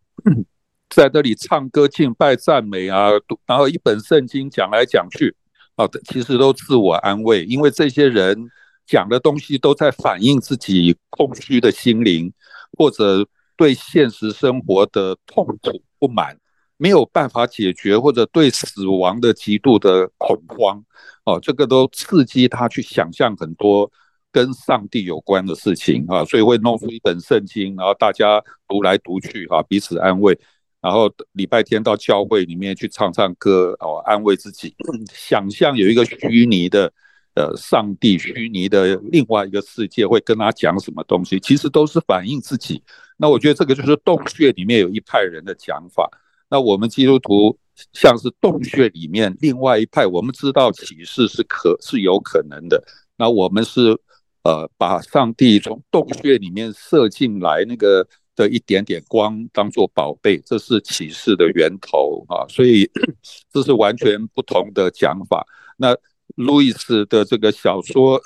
在这里唱歌、敬拜、赞美啊，然后一本圣经讲来讲去啊，其实都自我安慰，因为这些人讲的东西都在反映自己空虚的心灵，或者对现实生活的痛苦不满。没有办法解决，或者对死亡的极度的恐慌，哦，这个都刺激他去想象很多跟上帝有关的事情啊，所以会弄出一本圣经，然后大家读来读去啊，彼此安慰，然后礼拜天到教会里面去唱唱歌哦，安慰自己，想象有一个虚拟的呃上帝，虚拟的另外一个世界会跟他讲什么东西，其实都是反映自己。那我觉得这个就是洞穴里面有一派人的讲法。那我们基督徒像是洞穴里面另外一派，我们知道启示是可是有可能的。那我们是呃把上帝从洞穴里面射进来那个的一点点光当做宝贝，这是启示的源头啊。所以 这是完全不同的讲法。那路易斯的这个小说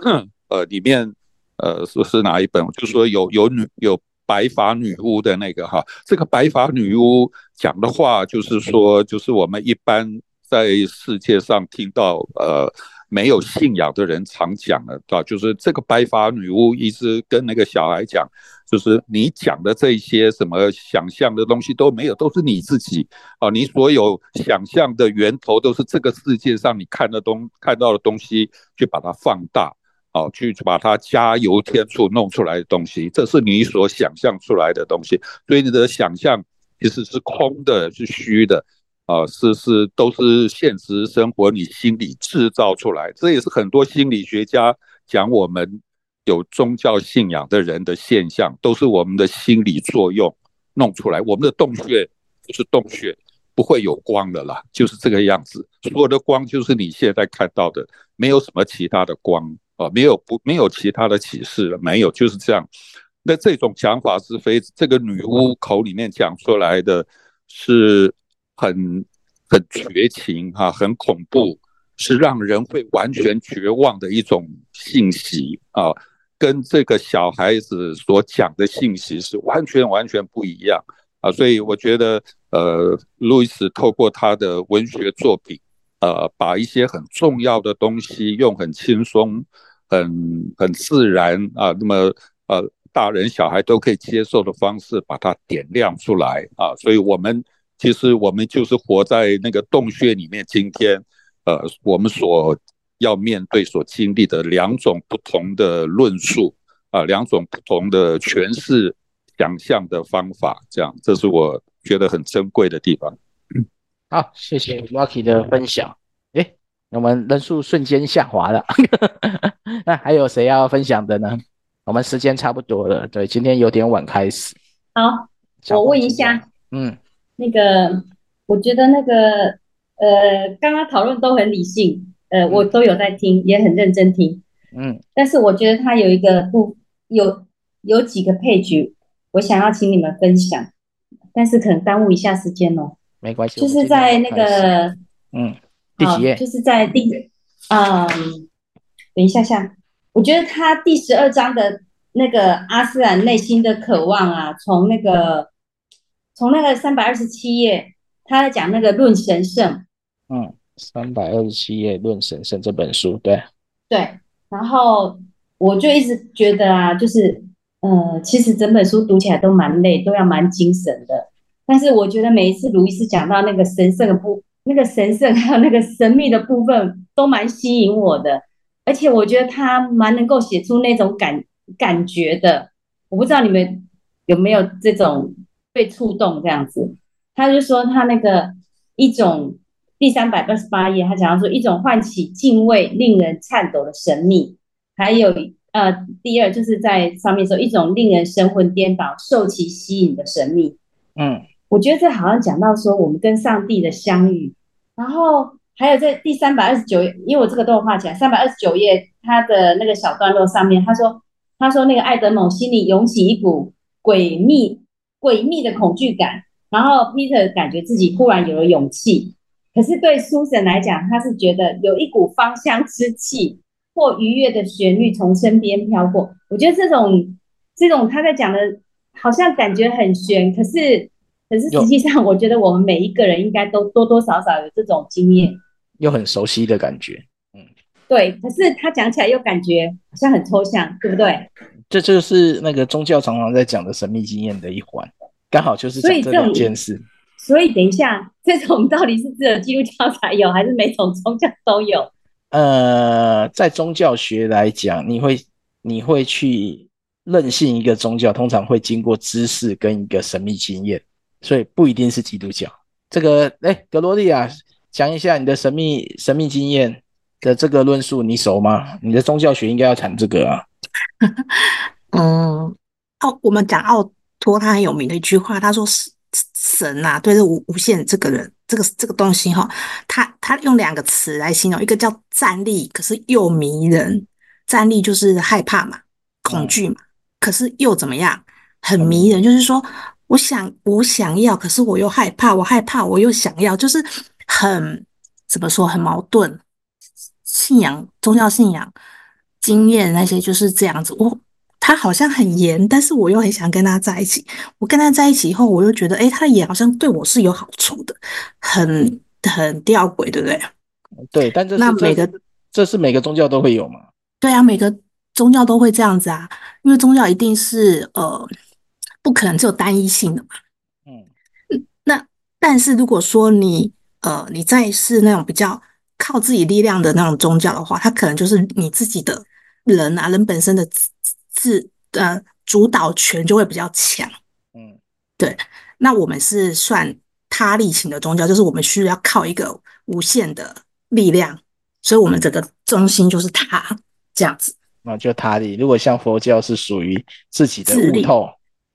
呃里面呃是是哪一本？就是说有有女有。白发女巫的那个哈，这个白发女巫讲的话，就是说，就是我们一般在世界上听到，呃，没有信仰的人常讲的，对吧？就是这个白发女巫一直跟那个小孩讲，就是你讲的这些什么想象的东西都没有，都是你自己啊，你所有想象的源头都是这个世界上你看的东看到的东西，去把它放大。好，去把它加油添醋弄出来的东西，这是你所想象出来的东西，所以你的想象其实是空的，是虚的，啊，是是都是现实生活你心里制造出来，这也是很多心理学家讲我们有宗教信仰的人的现象，都是我们的心理作用弄出来。我们的洞穴就是洞穴，不会有光的啦，就是这个样子，所有的光就是你现在看到的，没有什么其他的光。啊，没有不没有其他的启示了，没有就是这样。那这种讲法是非这个女巫口里面讲出来的，是很很绝情哈，很恐怖，是让人会完全绝望的一种信息啊，跟这个小孩子所讲的信息是完全完全不一样啊。所以我觉得，呃，路易斯透过他的文学作品。呃，把一些很重要的东西用很轻松、很很自然啊，那么呃，大人小孩都可以接受的方式，把它点亮出来啊。所以，我们其实我们就是活在那个洞穴里面。今天，呃，我们所要面对、所经历的两种不同的论述啊，两种不同的诠释、想象的方法，这样，这是我觉得很珍贵的地方。好，谢谢 Rocky 的分享。诶，我们人数瞬间下滑了。那还有谁要分享的呢？我们时间差不多了，对，今天有点晚开始。好，我问一下，嗯，那个，我觉得那个，呃，刚刚讨论都很理性，呃，我都有在听，也很认真听，嗯，但是我觉得他有一个不有有几个配角，我想要请你们分享，但是可能耽误一下时间哦。没关系，就是在那个，嗯，第几页？就是在第，嗯，等一下下，我觉得他第十二章的那个阿斯兰内心的渴望啊，从那个，从那个三百二十七页，他在讲那个论神圣，嗯，三百二十七页论神圣这本书，对，对，然后我就一直觉得啊，就是，呃，其实整本书读起来都蛮累，都要蛮精神的。但是我觉得每一次卢易斯讲到那个神圣的部，那个神圣还有那个神秘的部分，都蛮吸引我的。而且我觉得他蛮能够写出那种感感觉的。我不知道你们有没有这种被触动这样子。他就说他那个一种第三百二十八页，他讲到说一种唤起敬畏、令人颤抖的神秘。还有呃，第二就是在上面说一种令人神魂颠倒、受其吸引的神秘。嗯。我觉得这好像讲到说我们跟上帝的相遇，然后还有在第三百二十九页，因为我这个都有画起来，三百二十九页他的那个小段落上面，他说他说那个爱德蒙心里涌起一股诡秘诡秘的恐惧感，然后 Peter 感觉自己忽然有了勇气，可是对书神来讲，他是觉得有一股芳香之气或愉悦的旋律从身边飘过。我觉得这种这种他在讲的，好像感觉很玄，可是可是实际上，我觉得我们每一个人应该都多多少少有这种经验，又很熟悉的感觉。嗯，对。可是他讲起来又感觉好像很抽象，对不对？这就是那个宗教常常在讲的神秘经验的一环，刚好就是讲这两件事。所以等一下，这种到底是只有基督教才有，还是每种宗教都有？呃，在宗教学来讲，你会你会去任信一个宗教，通常会经过知识跟一个神秘经验，所以不一定是基督教。这个，哎，格罗利亚，讲一下你的神秘神秘经验的这个论述，你熟吗？你的宗教学应该要谈这个啊。嗯，奥，我们讲奥托，他很有名的一句话，他说是。神呐、啊，对这无无限这个人，这个这个东西哈，他他用两个词来形容，一个叫战栗，可是又迷人。战栗就是害怕嘛，恐惧嘛，可是又怎么样？很迷人，就是说，我想我想要，可是我又害怕，我害怕我又想要，就是很怎么说，很矛盾。信仰、宗教信仰、经验那些就是这样子。我。他好像很严，但是我又很想跟他在一起。我跟他在一起以后，我又觉得，哎，他的严好像对我是有好处的，很很吊诡，对不对？对，但这是那每个这，是每个宗教都会有嘛？对啊，每个宗教都会这样子啊，因为宗教一定是呃，不可能只有单一性的嘛。嗯，那但是如果说你呃，你在是那种比较靠自己力量的那种宗教的话，它可能就是你自己的人啊，人本身的。自自呃，主导权就会比较强，嗯，对。那我们是算他力型的宗教，就是我们需要靠一个无限的力量，所以我们整个中心就是他这样子。那就他力。如果像佛教是属于自己的悟透，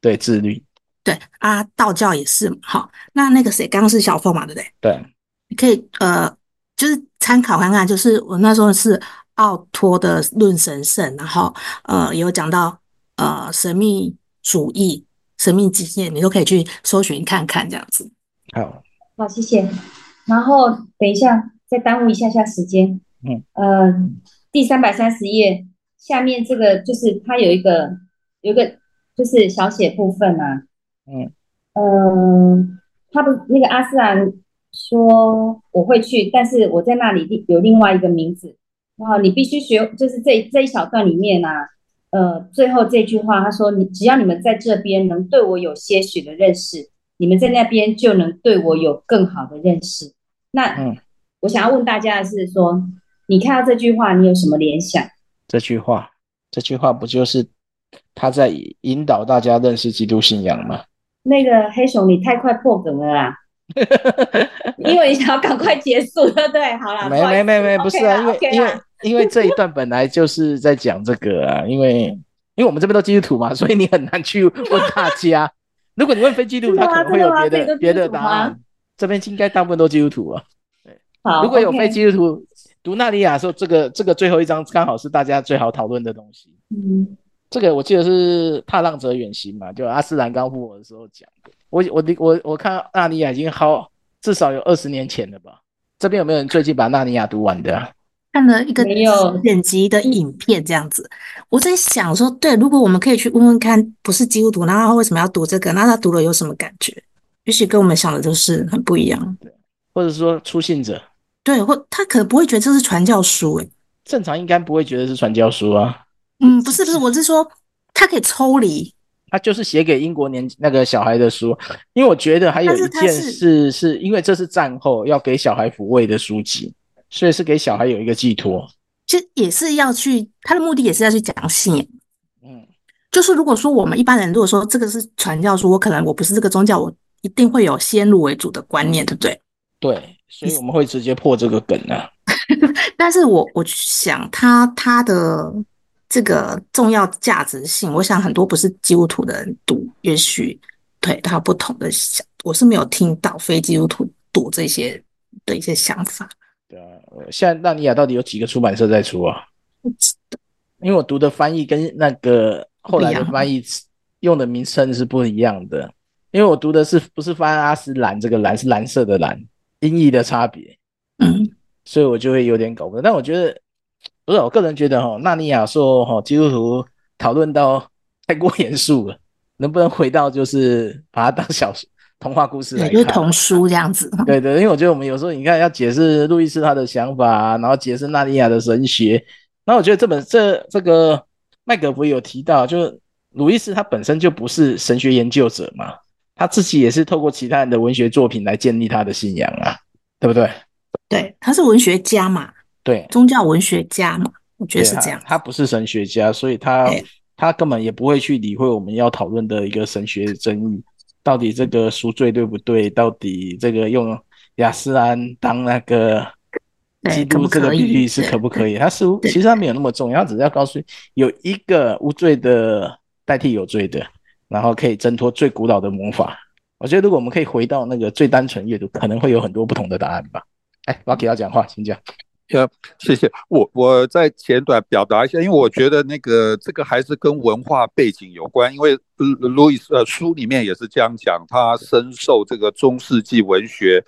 对，自律。对啊，道教也是。好，那那个谁，刚刚是小凤嘛，对不对？对，你可以呃，就是参考看看，就是我那时候是。奥托的论神圣，然后呃有讲到呃神秘主义、神秘经验，你都可以去搜寻看看这样子。好，好，谢谢。然后等一下，再耽误一下下时间。嗯，呃，第三百三十页下面这个就是它有一个有一个就是小写部分啊。嗯，呃，他不那个阿斯兰说我会去，但是我在那里有另外一个名字。然后，你必须学，就是这这一小段里面啊，呃，最后这句话，他说：“你只要你们在这边能对我有些许的认识，你们在那边就能对我有更好的认识。”那，嗯，我想要问大家的是说，你看到这句话，你有什么联想？这句话，这句话不就是他在引导大家认识基督信仰吗？那个黑熊，你太快破梗了啦！因为你想要赶快结束，对不对？好了，没没没没，不是啊，因为因为因为这一段本来就是在讲这个啊，因为因为我们这边都基督徒嘛，所以你很难去问大家。如果你问非基督徒，他可能会有别的别的答案。这边应该大部分都基督徒啊。对，好，如果有非基督徒读纳尼亚的时候，这个这个最后一章刚好是大家最好讨论的东西。嗯，这个我记得是踏浪者远行嘛，就阿斯兰刚复活的时候讲的。我我我我看纳尼亚已经好至少有二十年前了吧？这边有没有人最近把纳尼亚读完的？看了一个剪辑的影片，这样子，我在想说，对，如果我们可以去问问看，不是基督徒，那他为什么要读这个？那他读了有什么感觉？也许跟我们想的都是很不一样。对，或者说出信者，对，或他可能不会觉得这是传教书，欸，诶，正常应该不会觉得是传教书啊。嗯，不是不是，我是说他可以抽离，他就是写给英国年那个小孩的书，因为我觉得还有一件事是，是因为这是战后要给小孩抚慰的书籍。所以是给小孩有一个寄托，其实也是要去，他的目的也是要去讲信仰。嗯，就是如果说我们一般人如果说这个是传教书，我可能我不是这个宗教，我一定会有先入为主的观念，对不对？对，所以我们会直接破这个梗啊。但是我我想他他的这个重要价值性，我想很多不是基督徒的人读，也许对他有不同的想，我是没有听到非基督徒读这些的一些想法。对啊，现在纳尼亚到底有几个出版社在出啊？因为我读的翻译跟那个后来的翻译用的名称是不一样的。因为我读的是不是翻阿斯兰这个蓝是蓝色的蓝，音译的差别，嗯，所以我就会有点搞不懂。但我觉得，不是我个人觉得哈，纳尼亚说哈，基督徒讨论到太过严肃了，能不能回到就是把它当小说、童话故事来看，就是童书这样子。对对，因为我觉得我们有时候你看要解释路易斯他的想法，然后解释纳尼亚的神学，然后我觉得这本这这个麦格弗有提到，就是路易斯他本身就不是神学研究者嘛。他自己也是透过其他人的文学作品来建立他的信仰啊，对不对？对，他是文学家嘛，对，宗教文学家嘛，我觉得是这样。他不是神学家，所以他他根本也不会去理会我们要讨论的一个神学争议，到底这个赎罪对不对？到底这个用亚斯兰当那个基督这个比喻是可不可以？他似乎其实他没有那么重要，他只是要告诉你有一个无罪的代替有罪的。然后可以挣脱最古老的魔法。我觉得如果我们可以回到那个最单纯阅读，可能会有很多不同的答案吧。哎，我要给他讲话，请讲。呃，谢谢。我我在简短表达一下，因为我觉得那个这个还是跟文化背景有关。因为路易斯呃书里面也是这样讲，他深受这个中世纪文学，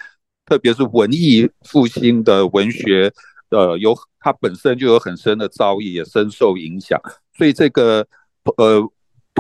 特别是文艺复兴的文学，呃，有他本身就有很深的造诣，也深受影响。所以这个呃。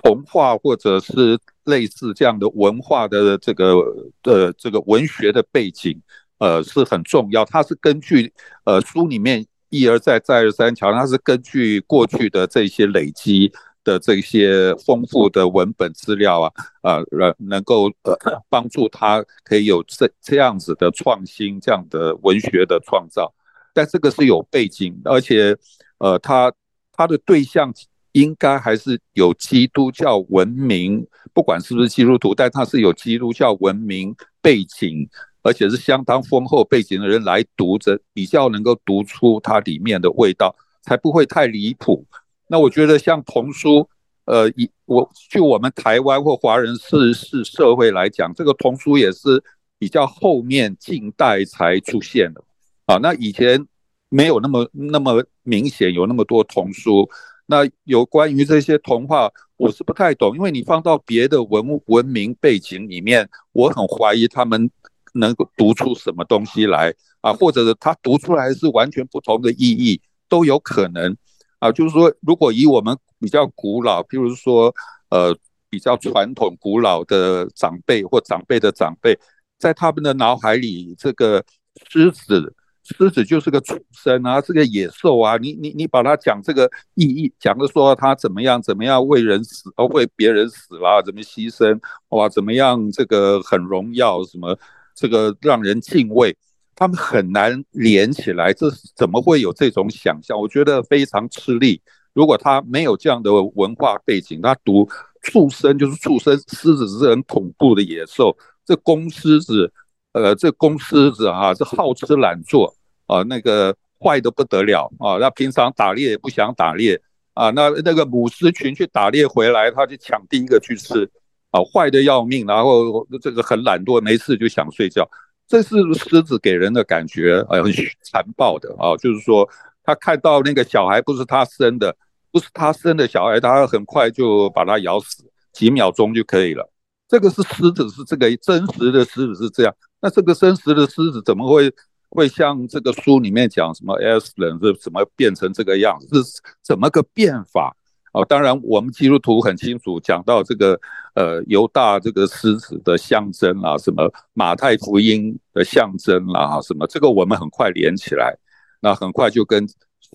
童话或者是类似这样的文化的这个呃这个文学的背景，呃是很重要。它是根据呃书里面一而再再而三强调，它是根据过去的这些累积的这些丰富的文本资料啊，呃能能够呃 帮助他可以有这这样子的创新，这样的文学的创造。但这个是有背景，而且呃他他的对象。应该还是有基督教文明，不管是不是基督徒，但他是有基督教文明背景，而且是相当丰厚背景的人来读着，比较能够读出它里面的味道，才不会太离谱。那我觉得像童书，呃，以我就我们台湾或华人世世社会来讲，这个童书也是比较后面近代才出现的啊。那以前没有那么那么明显有那么多童书。那有关于这些童话，我是不太懂，因为你放到别的文文明背景里面，我很怀疑他们能够读出什么东西来啊，或者是他读出来是完全不同的意义都有可能啊。就是说，如果以我们比较古老，譬如说呃比较传统古老的长辈或长辈的长辈，在他们的脑海里，这个狮子。狮子就是个畜生啊，是个野兽啊！你你你把它讲这个意义，讲的说他怎么样怎么样为人死，而为别人死了，怎么牺牲哇？怎么样这个很荣耀？什么这个让人敬畏？他们很难连起来，这怎么会有这种想象？我觉得非常吃力。如果他没有这样的文化背景，他读畜生就是畜生，狮子是很恐怖的野兽，这公狮子。呃，这公狮子哈是好吃懒做啊，那个坏的不得了啊。那平常打猎也不想打猎啊，那那个母狮群去打猎回来，他就抢第一个去吃啊，坏的要命。然后这个很懒惰，没事就想睡觉。这是狮子给人的感觉，呃，很残暴的啊。就是说，他看到那个小孩不是他生的，不是他生的小孩，他很快就把他咬死，几秒钟就可以了。这个是狮子，是这个真实的狮子是这样。那这个真实的狮子怎么会会像这个书里面讲什么 S 人是怎么变成这个样子？是怎么个变法？哦，当然我们基督徒很清楚讲到这个呃犹大这个狮子的象征啊，什么马太福音的象征啊，什么这个我们很快连起来，那很快就跟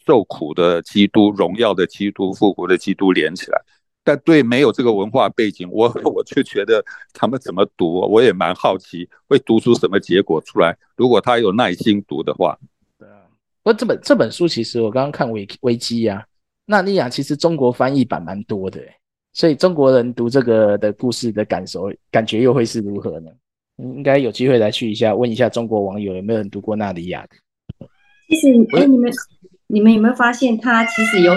受苦的基督、荣耀的基督、复活的基督连起来。但对没有这个文化背景，我 我却觉得他们怎么读，我也蛮好奇，会读出什么结果出来。如果他有耐心读的话，对啊。不过这本这本书其实我刚刚看维维基呀，纳尼亚其实中国翻译版蛮多的，所以中国人读这个的故事的感受感觉又会是如何呢？应该有机会来去一下，问一下中国网友有没有人读过纳尼亚的。其实，哎，你们你们有没有发现他其实有？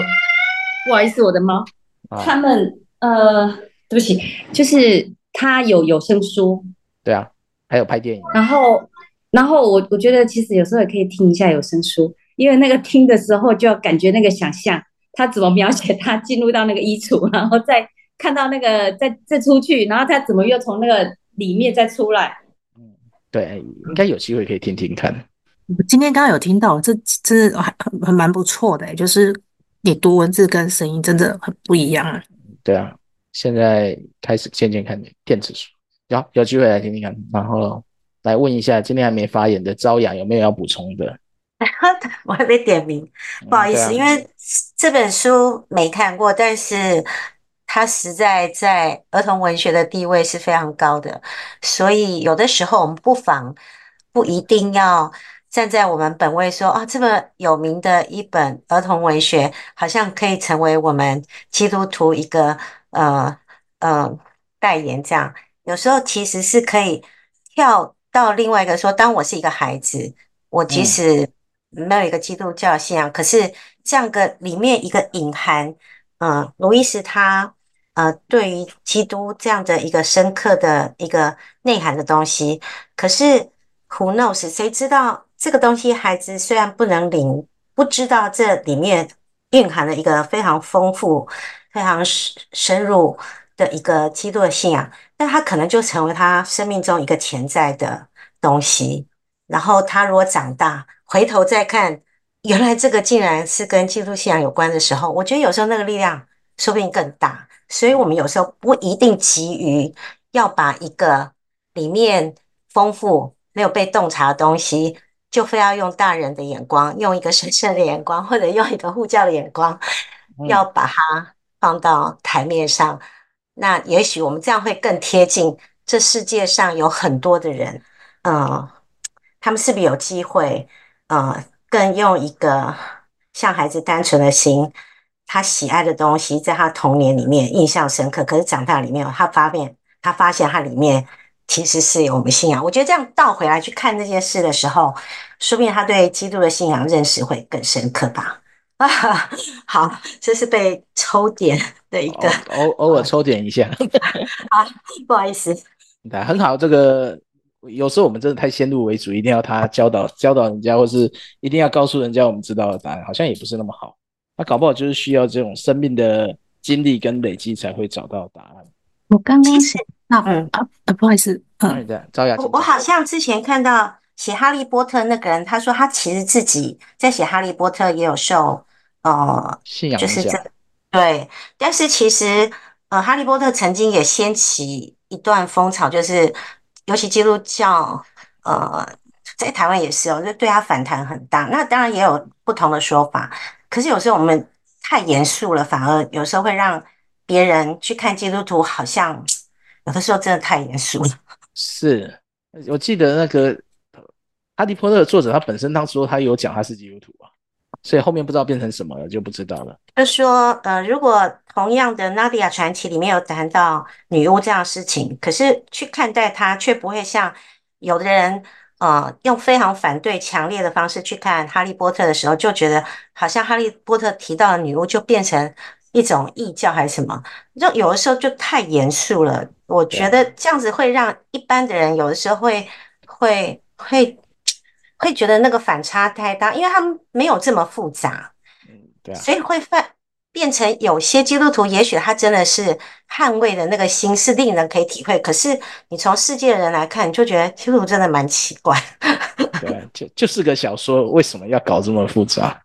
不好意思，我的猫。他们呃，对不起，就是他有有声书，对啊，还有拍电影。然后，然后我我觉得其实有时候也可以听一下有声书，因为那个听的时候就要感觉那个想象他怎么描写他进入到那个衣橱，然后再看到那个再再出去，然后他怎么又从那个里面再出来。对，应该有机会可以听听看。今天刚刚有听到，这这还还蛮不错的，就是你读文字跟声音真的很不一样啊。对啊，现在开始渐渐看电子书，有有机会来听听看，然后来问一下今天还没发言的朝阳有没有要补充的？我还没点名，不好意思，嗯啊、因为这本书没看过，但是它实在在儿童文学的地位是非常高的，所以有的时候我们不妨不一定要站在我们本位说啊，这么有名的一本儿童文学，好像可以成为我们基督徒一个呃呃代言这样。有时候其实是可以跳到另外一个说，当我是一个孩子，我即使、嗯。没有一个基督教信仰，可是这样个里面一个隐含，嗯，路易斯他呃对于基督这样的一个深刻的一个内涵的东西，可是 who knows 谁知道这个东西？孩子虽然不能领，不知道这里面蕴含了一个非常丰富、非常深深入的一个基督的信仰，但他可能就成为他生命中一个潜在的东西。然后他如果长大，回头再看，原来这个竟然是跟基督信仰有关的时候，我觉得有时候那个力量说不定更大。所以，我们有时候不一定急于要把一个里面丰富没有被洞察的东西，就非要用大人的眼光，用一个神圣的眼光，或者用一个护教的眼光，要把它放到台面上。那也许我们这样会更贴近这世界上有很多的人，嗯，他们是不是有机会？呃，更用一个像孩子单纯的心，他喜爱的东西，在他童年里面印象深刻。可是长大里面，他发现他发现他里面其实是有我们信仰。我觉得这样倒回来去看这件事的时候，说不定他对基督的信仰认识会更深刻吧。啊，好，这是被抽点的一个，偶偶尔抽点一下。啊，不好意思。对，很好，这个。有时候我们真的太先入为主，一定要他教导教导人家，或是一定要告诉人家我们知道的答案，好像也不是那么好。那搞不好就是需要这种生命的经历跟累积才会找到答案。我刚刚是那 嗯啊啊，不好意思，嗯，对，赵雅，我我好像之前看到写《哈利波特》那个人，他说他其实自己在写《哈利波特》也有受呃信仰就是这对，但是其实呃《哈利波特》曾经也掀起一段风潮，就是。尤其基督教，呃，在台湾也是哦，就对他反弹很大。那当然也有不同的说法，可是有时候我们太严肃了，反而有时候会让别人去看基督徒，好像有的时候真的太严肃了。是，我记得那个《哈利波特》的作者，他本身当时他有讲他是基督徒。所以后面不知道变成什么了，就不知道了。就说，呃，如果同样的《纳迪亚传奇》里面有谈到女巫这样的事情，可是去看待它，却不会像有的人，呃，用非常反对、强烈的方式去看《哈利波特》的时候，就觉得好像《哈利波特》提到的女巫就变成一种异教还是什么，就有的时候就太严肃了。我觉得这样子会让一般的人有的时候会会会。会觉得那个反差太大，因为他们没有这么复杂，嗯，对啊，所以会变变成有些基督徒，也许他真的是捍卫的那个心是令人可以体会，可是你从世界的人来看，你就觉得基督徒真的蛮奇怪。对，就就是个小说，为什么要搞这么复杂？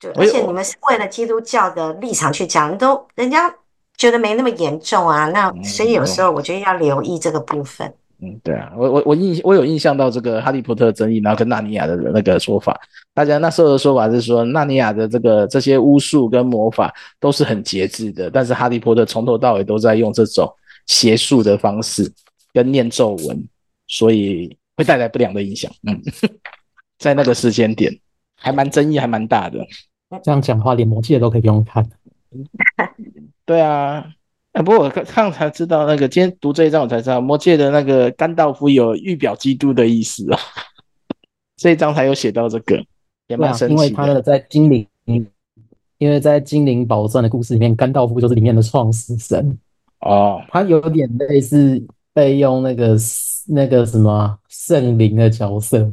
对，而且你们是为了基督教的立场去讲，都人家觉得没那么严重啊，那所以有时候我觉得要留意这个部分。嗯，对啊，我我我印我有印象到这个哈利波特的争议，然后跟纳尼亚的那个说法，大家那时候的说法是说，纳尼亚的这个这些巫术跟魔法都是很节制的，但是哈利波特从头到尾都在用这种邪术的方式跟念咒文，所以会带来不良的影响。嗯，在那个时间点还蛮争议，还蛮大的。这样讲的话，连魔戒都可以不用看。对啊。不过我刚才知道，那个今天读这一章我才知道，魔戒的那个甘道夫有预表基督的意思啊。这一章才有写到这个，也蛮神奇的。因为他的在精灵，因为在精灵宝钻的故事里面，甘道夫就是里面的创始神哦。他有点类似被用那个那个什么圣灵的角色，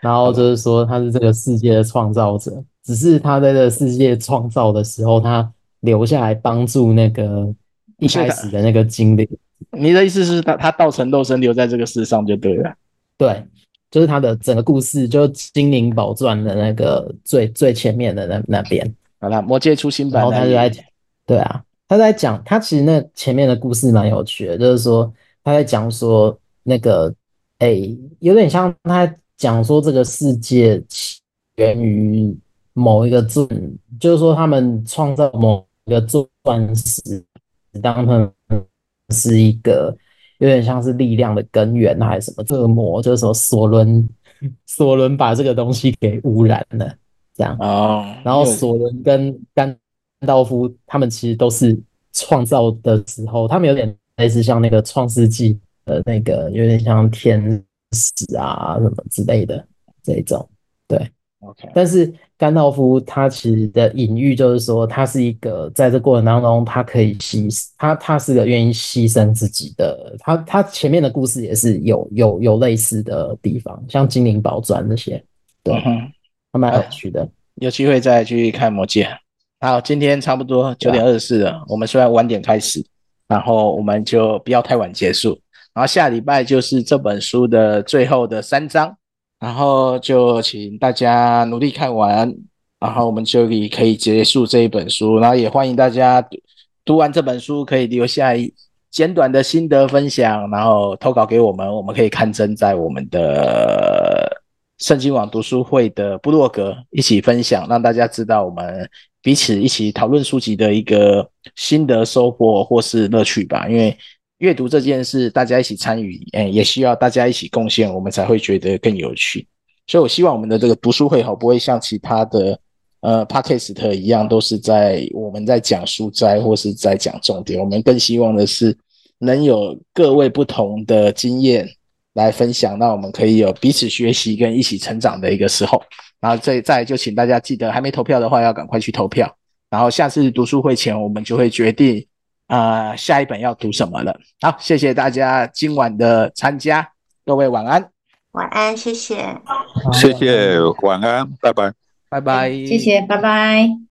然后就是说他是这个世界的创造者，只是他在这个世界创造的时候，他留下来帮助那个。一开始的那个经历，你的意思是他他道成肉身留在这个世上就对了。对，就是他的整个故事，就《精灵宝钻》的那个最最前面的那那边。好了，《魔戒》出新版，然后他就在讲，对啊，他在讲，他其实那前面的故事蛮有趣的，就是说他在讲说那个，哎、欸，有点像他讲说这个世界起源于某一个钻，就是说他们创造某一个钻石，当他们是一个有点像是力量的根源还是什么？恶魔就是说索伦，索伦把这个东西给污染了。这样哦，然后索伦跟甘道夫他们其实都是创造的时候，他们有点类似像那个创世纪的那个，有点像天使啊什么之类的这种，对，OK。但是甘道夫他其实的隐喻就是说，他是一个在这过程当中，他可以牺他他是个愿意牺牲自己的，他他前面的故事也是有有有类似的地方，像精灵宝钻这些，对。嗯还蛮有趣的，有机会再去看魔戒。好，今天差不多九点二十四了，啊、我们虽然晚点开始，然后我们就不要太晚结束。然后下礼拜就是这本书的最后的三章，然后就请大家努力看完，然后我们就可以可以结束这一本书。然后也欢迎大家读，完这本书可以留下一简短的心得分享，然后投稿给我们，我们可以刊登在我们的。圣经网读书会的部落格一起分享，让大家知道我们彼此一起讨论书籍的一个心得收获或是乐趣吧。因为阅读这件事，大家一起参与，诶，也需要大家一起贡献，我们才会觉得更有趣。所以，我希望我们的这个读书会哈不会像其他的呃 Podcast 一样，都是在我们在讲书斋或是在讲重点。我们更希望的是能有各位不同的经验。来分享，那我们可以有彼此学习跟一起成长的一个时候。然后再再就请大家记得，还没投票的话要赶快去投票。然后下次读书会前，我们就会决定、呃、下一本要读什么了。好，谢谢大家今晚的参加，各位晚安。晚安，谢谢。谢谢，晚安，拜拜，拜拜，谢谢，拜拜。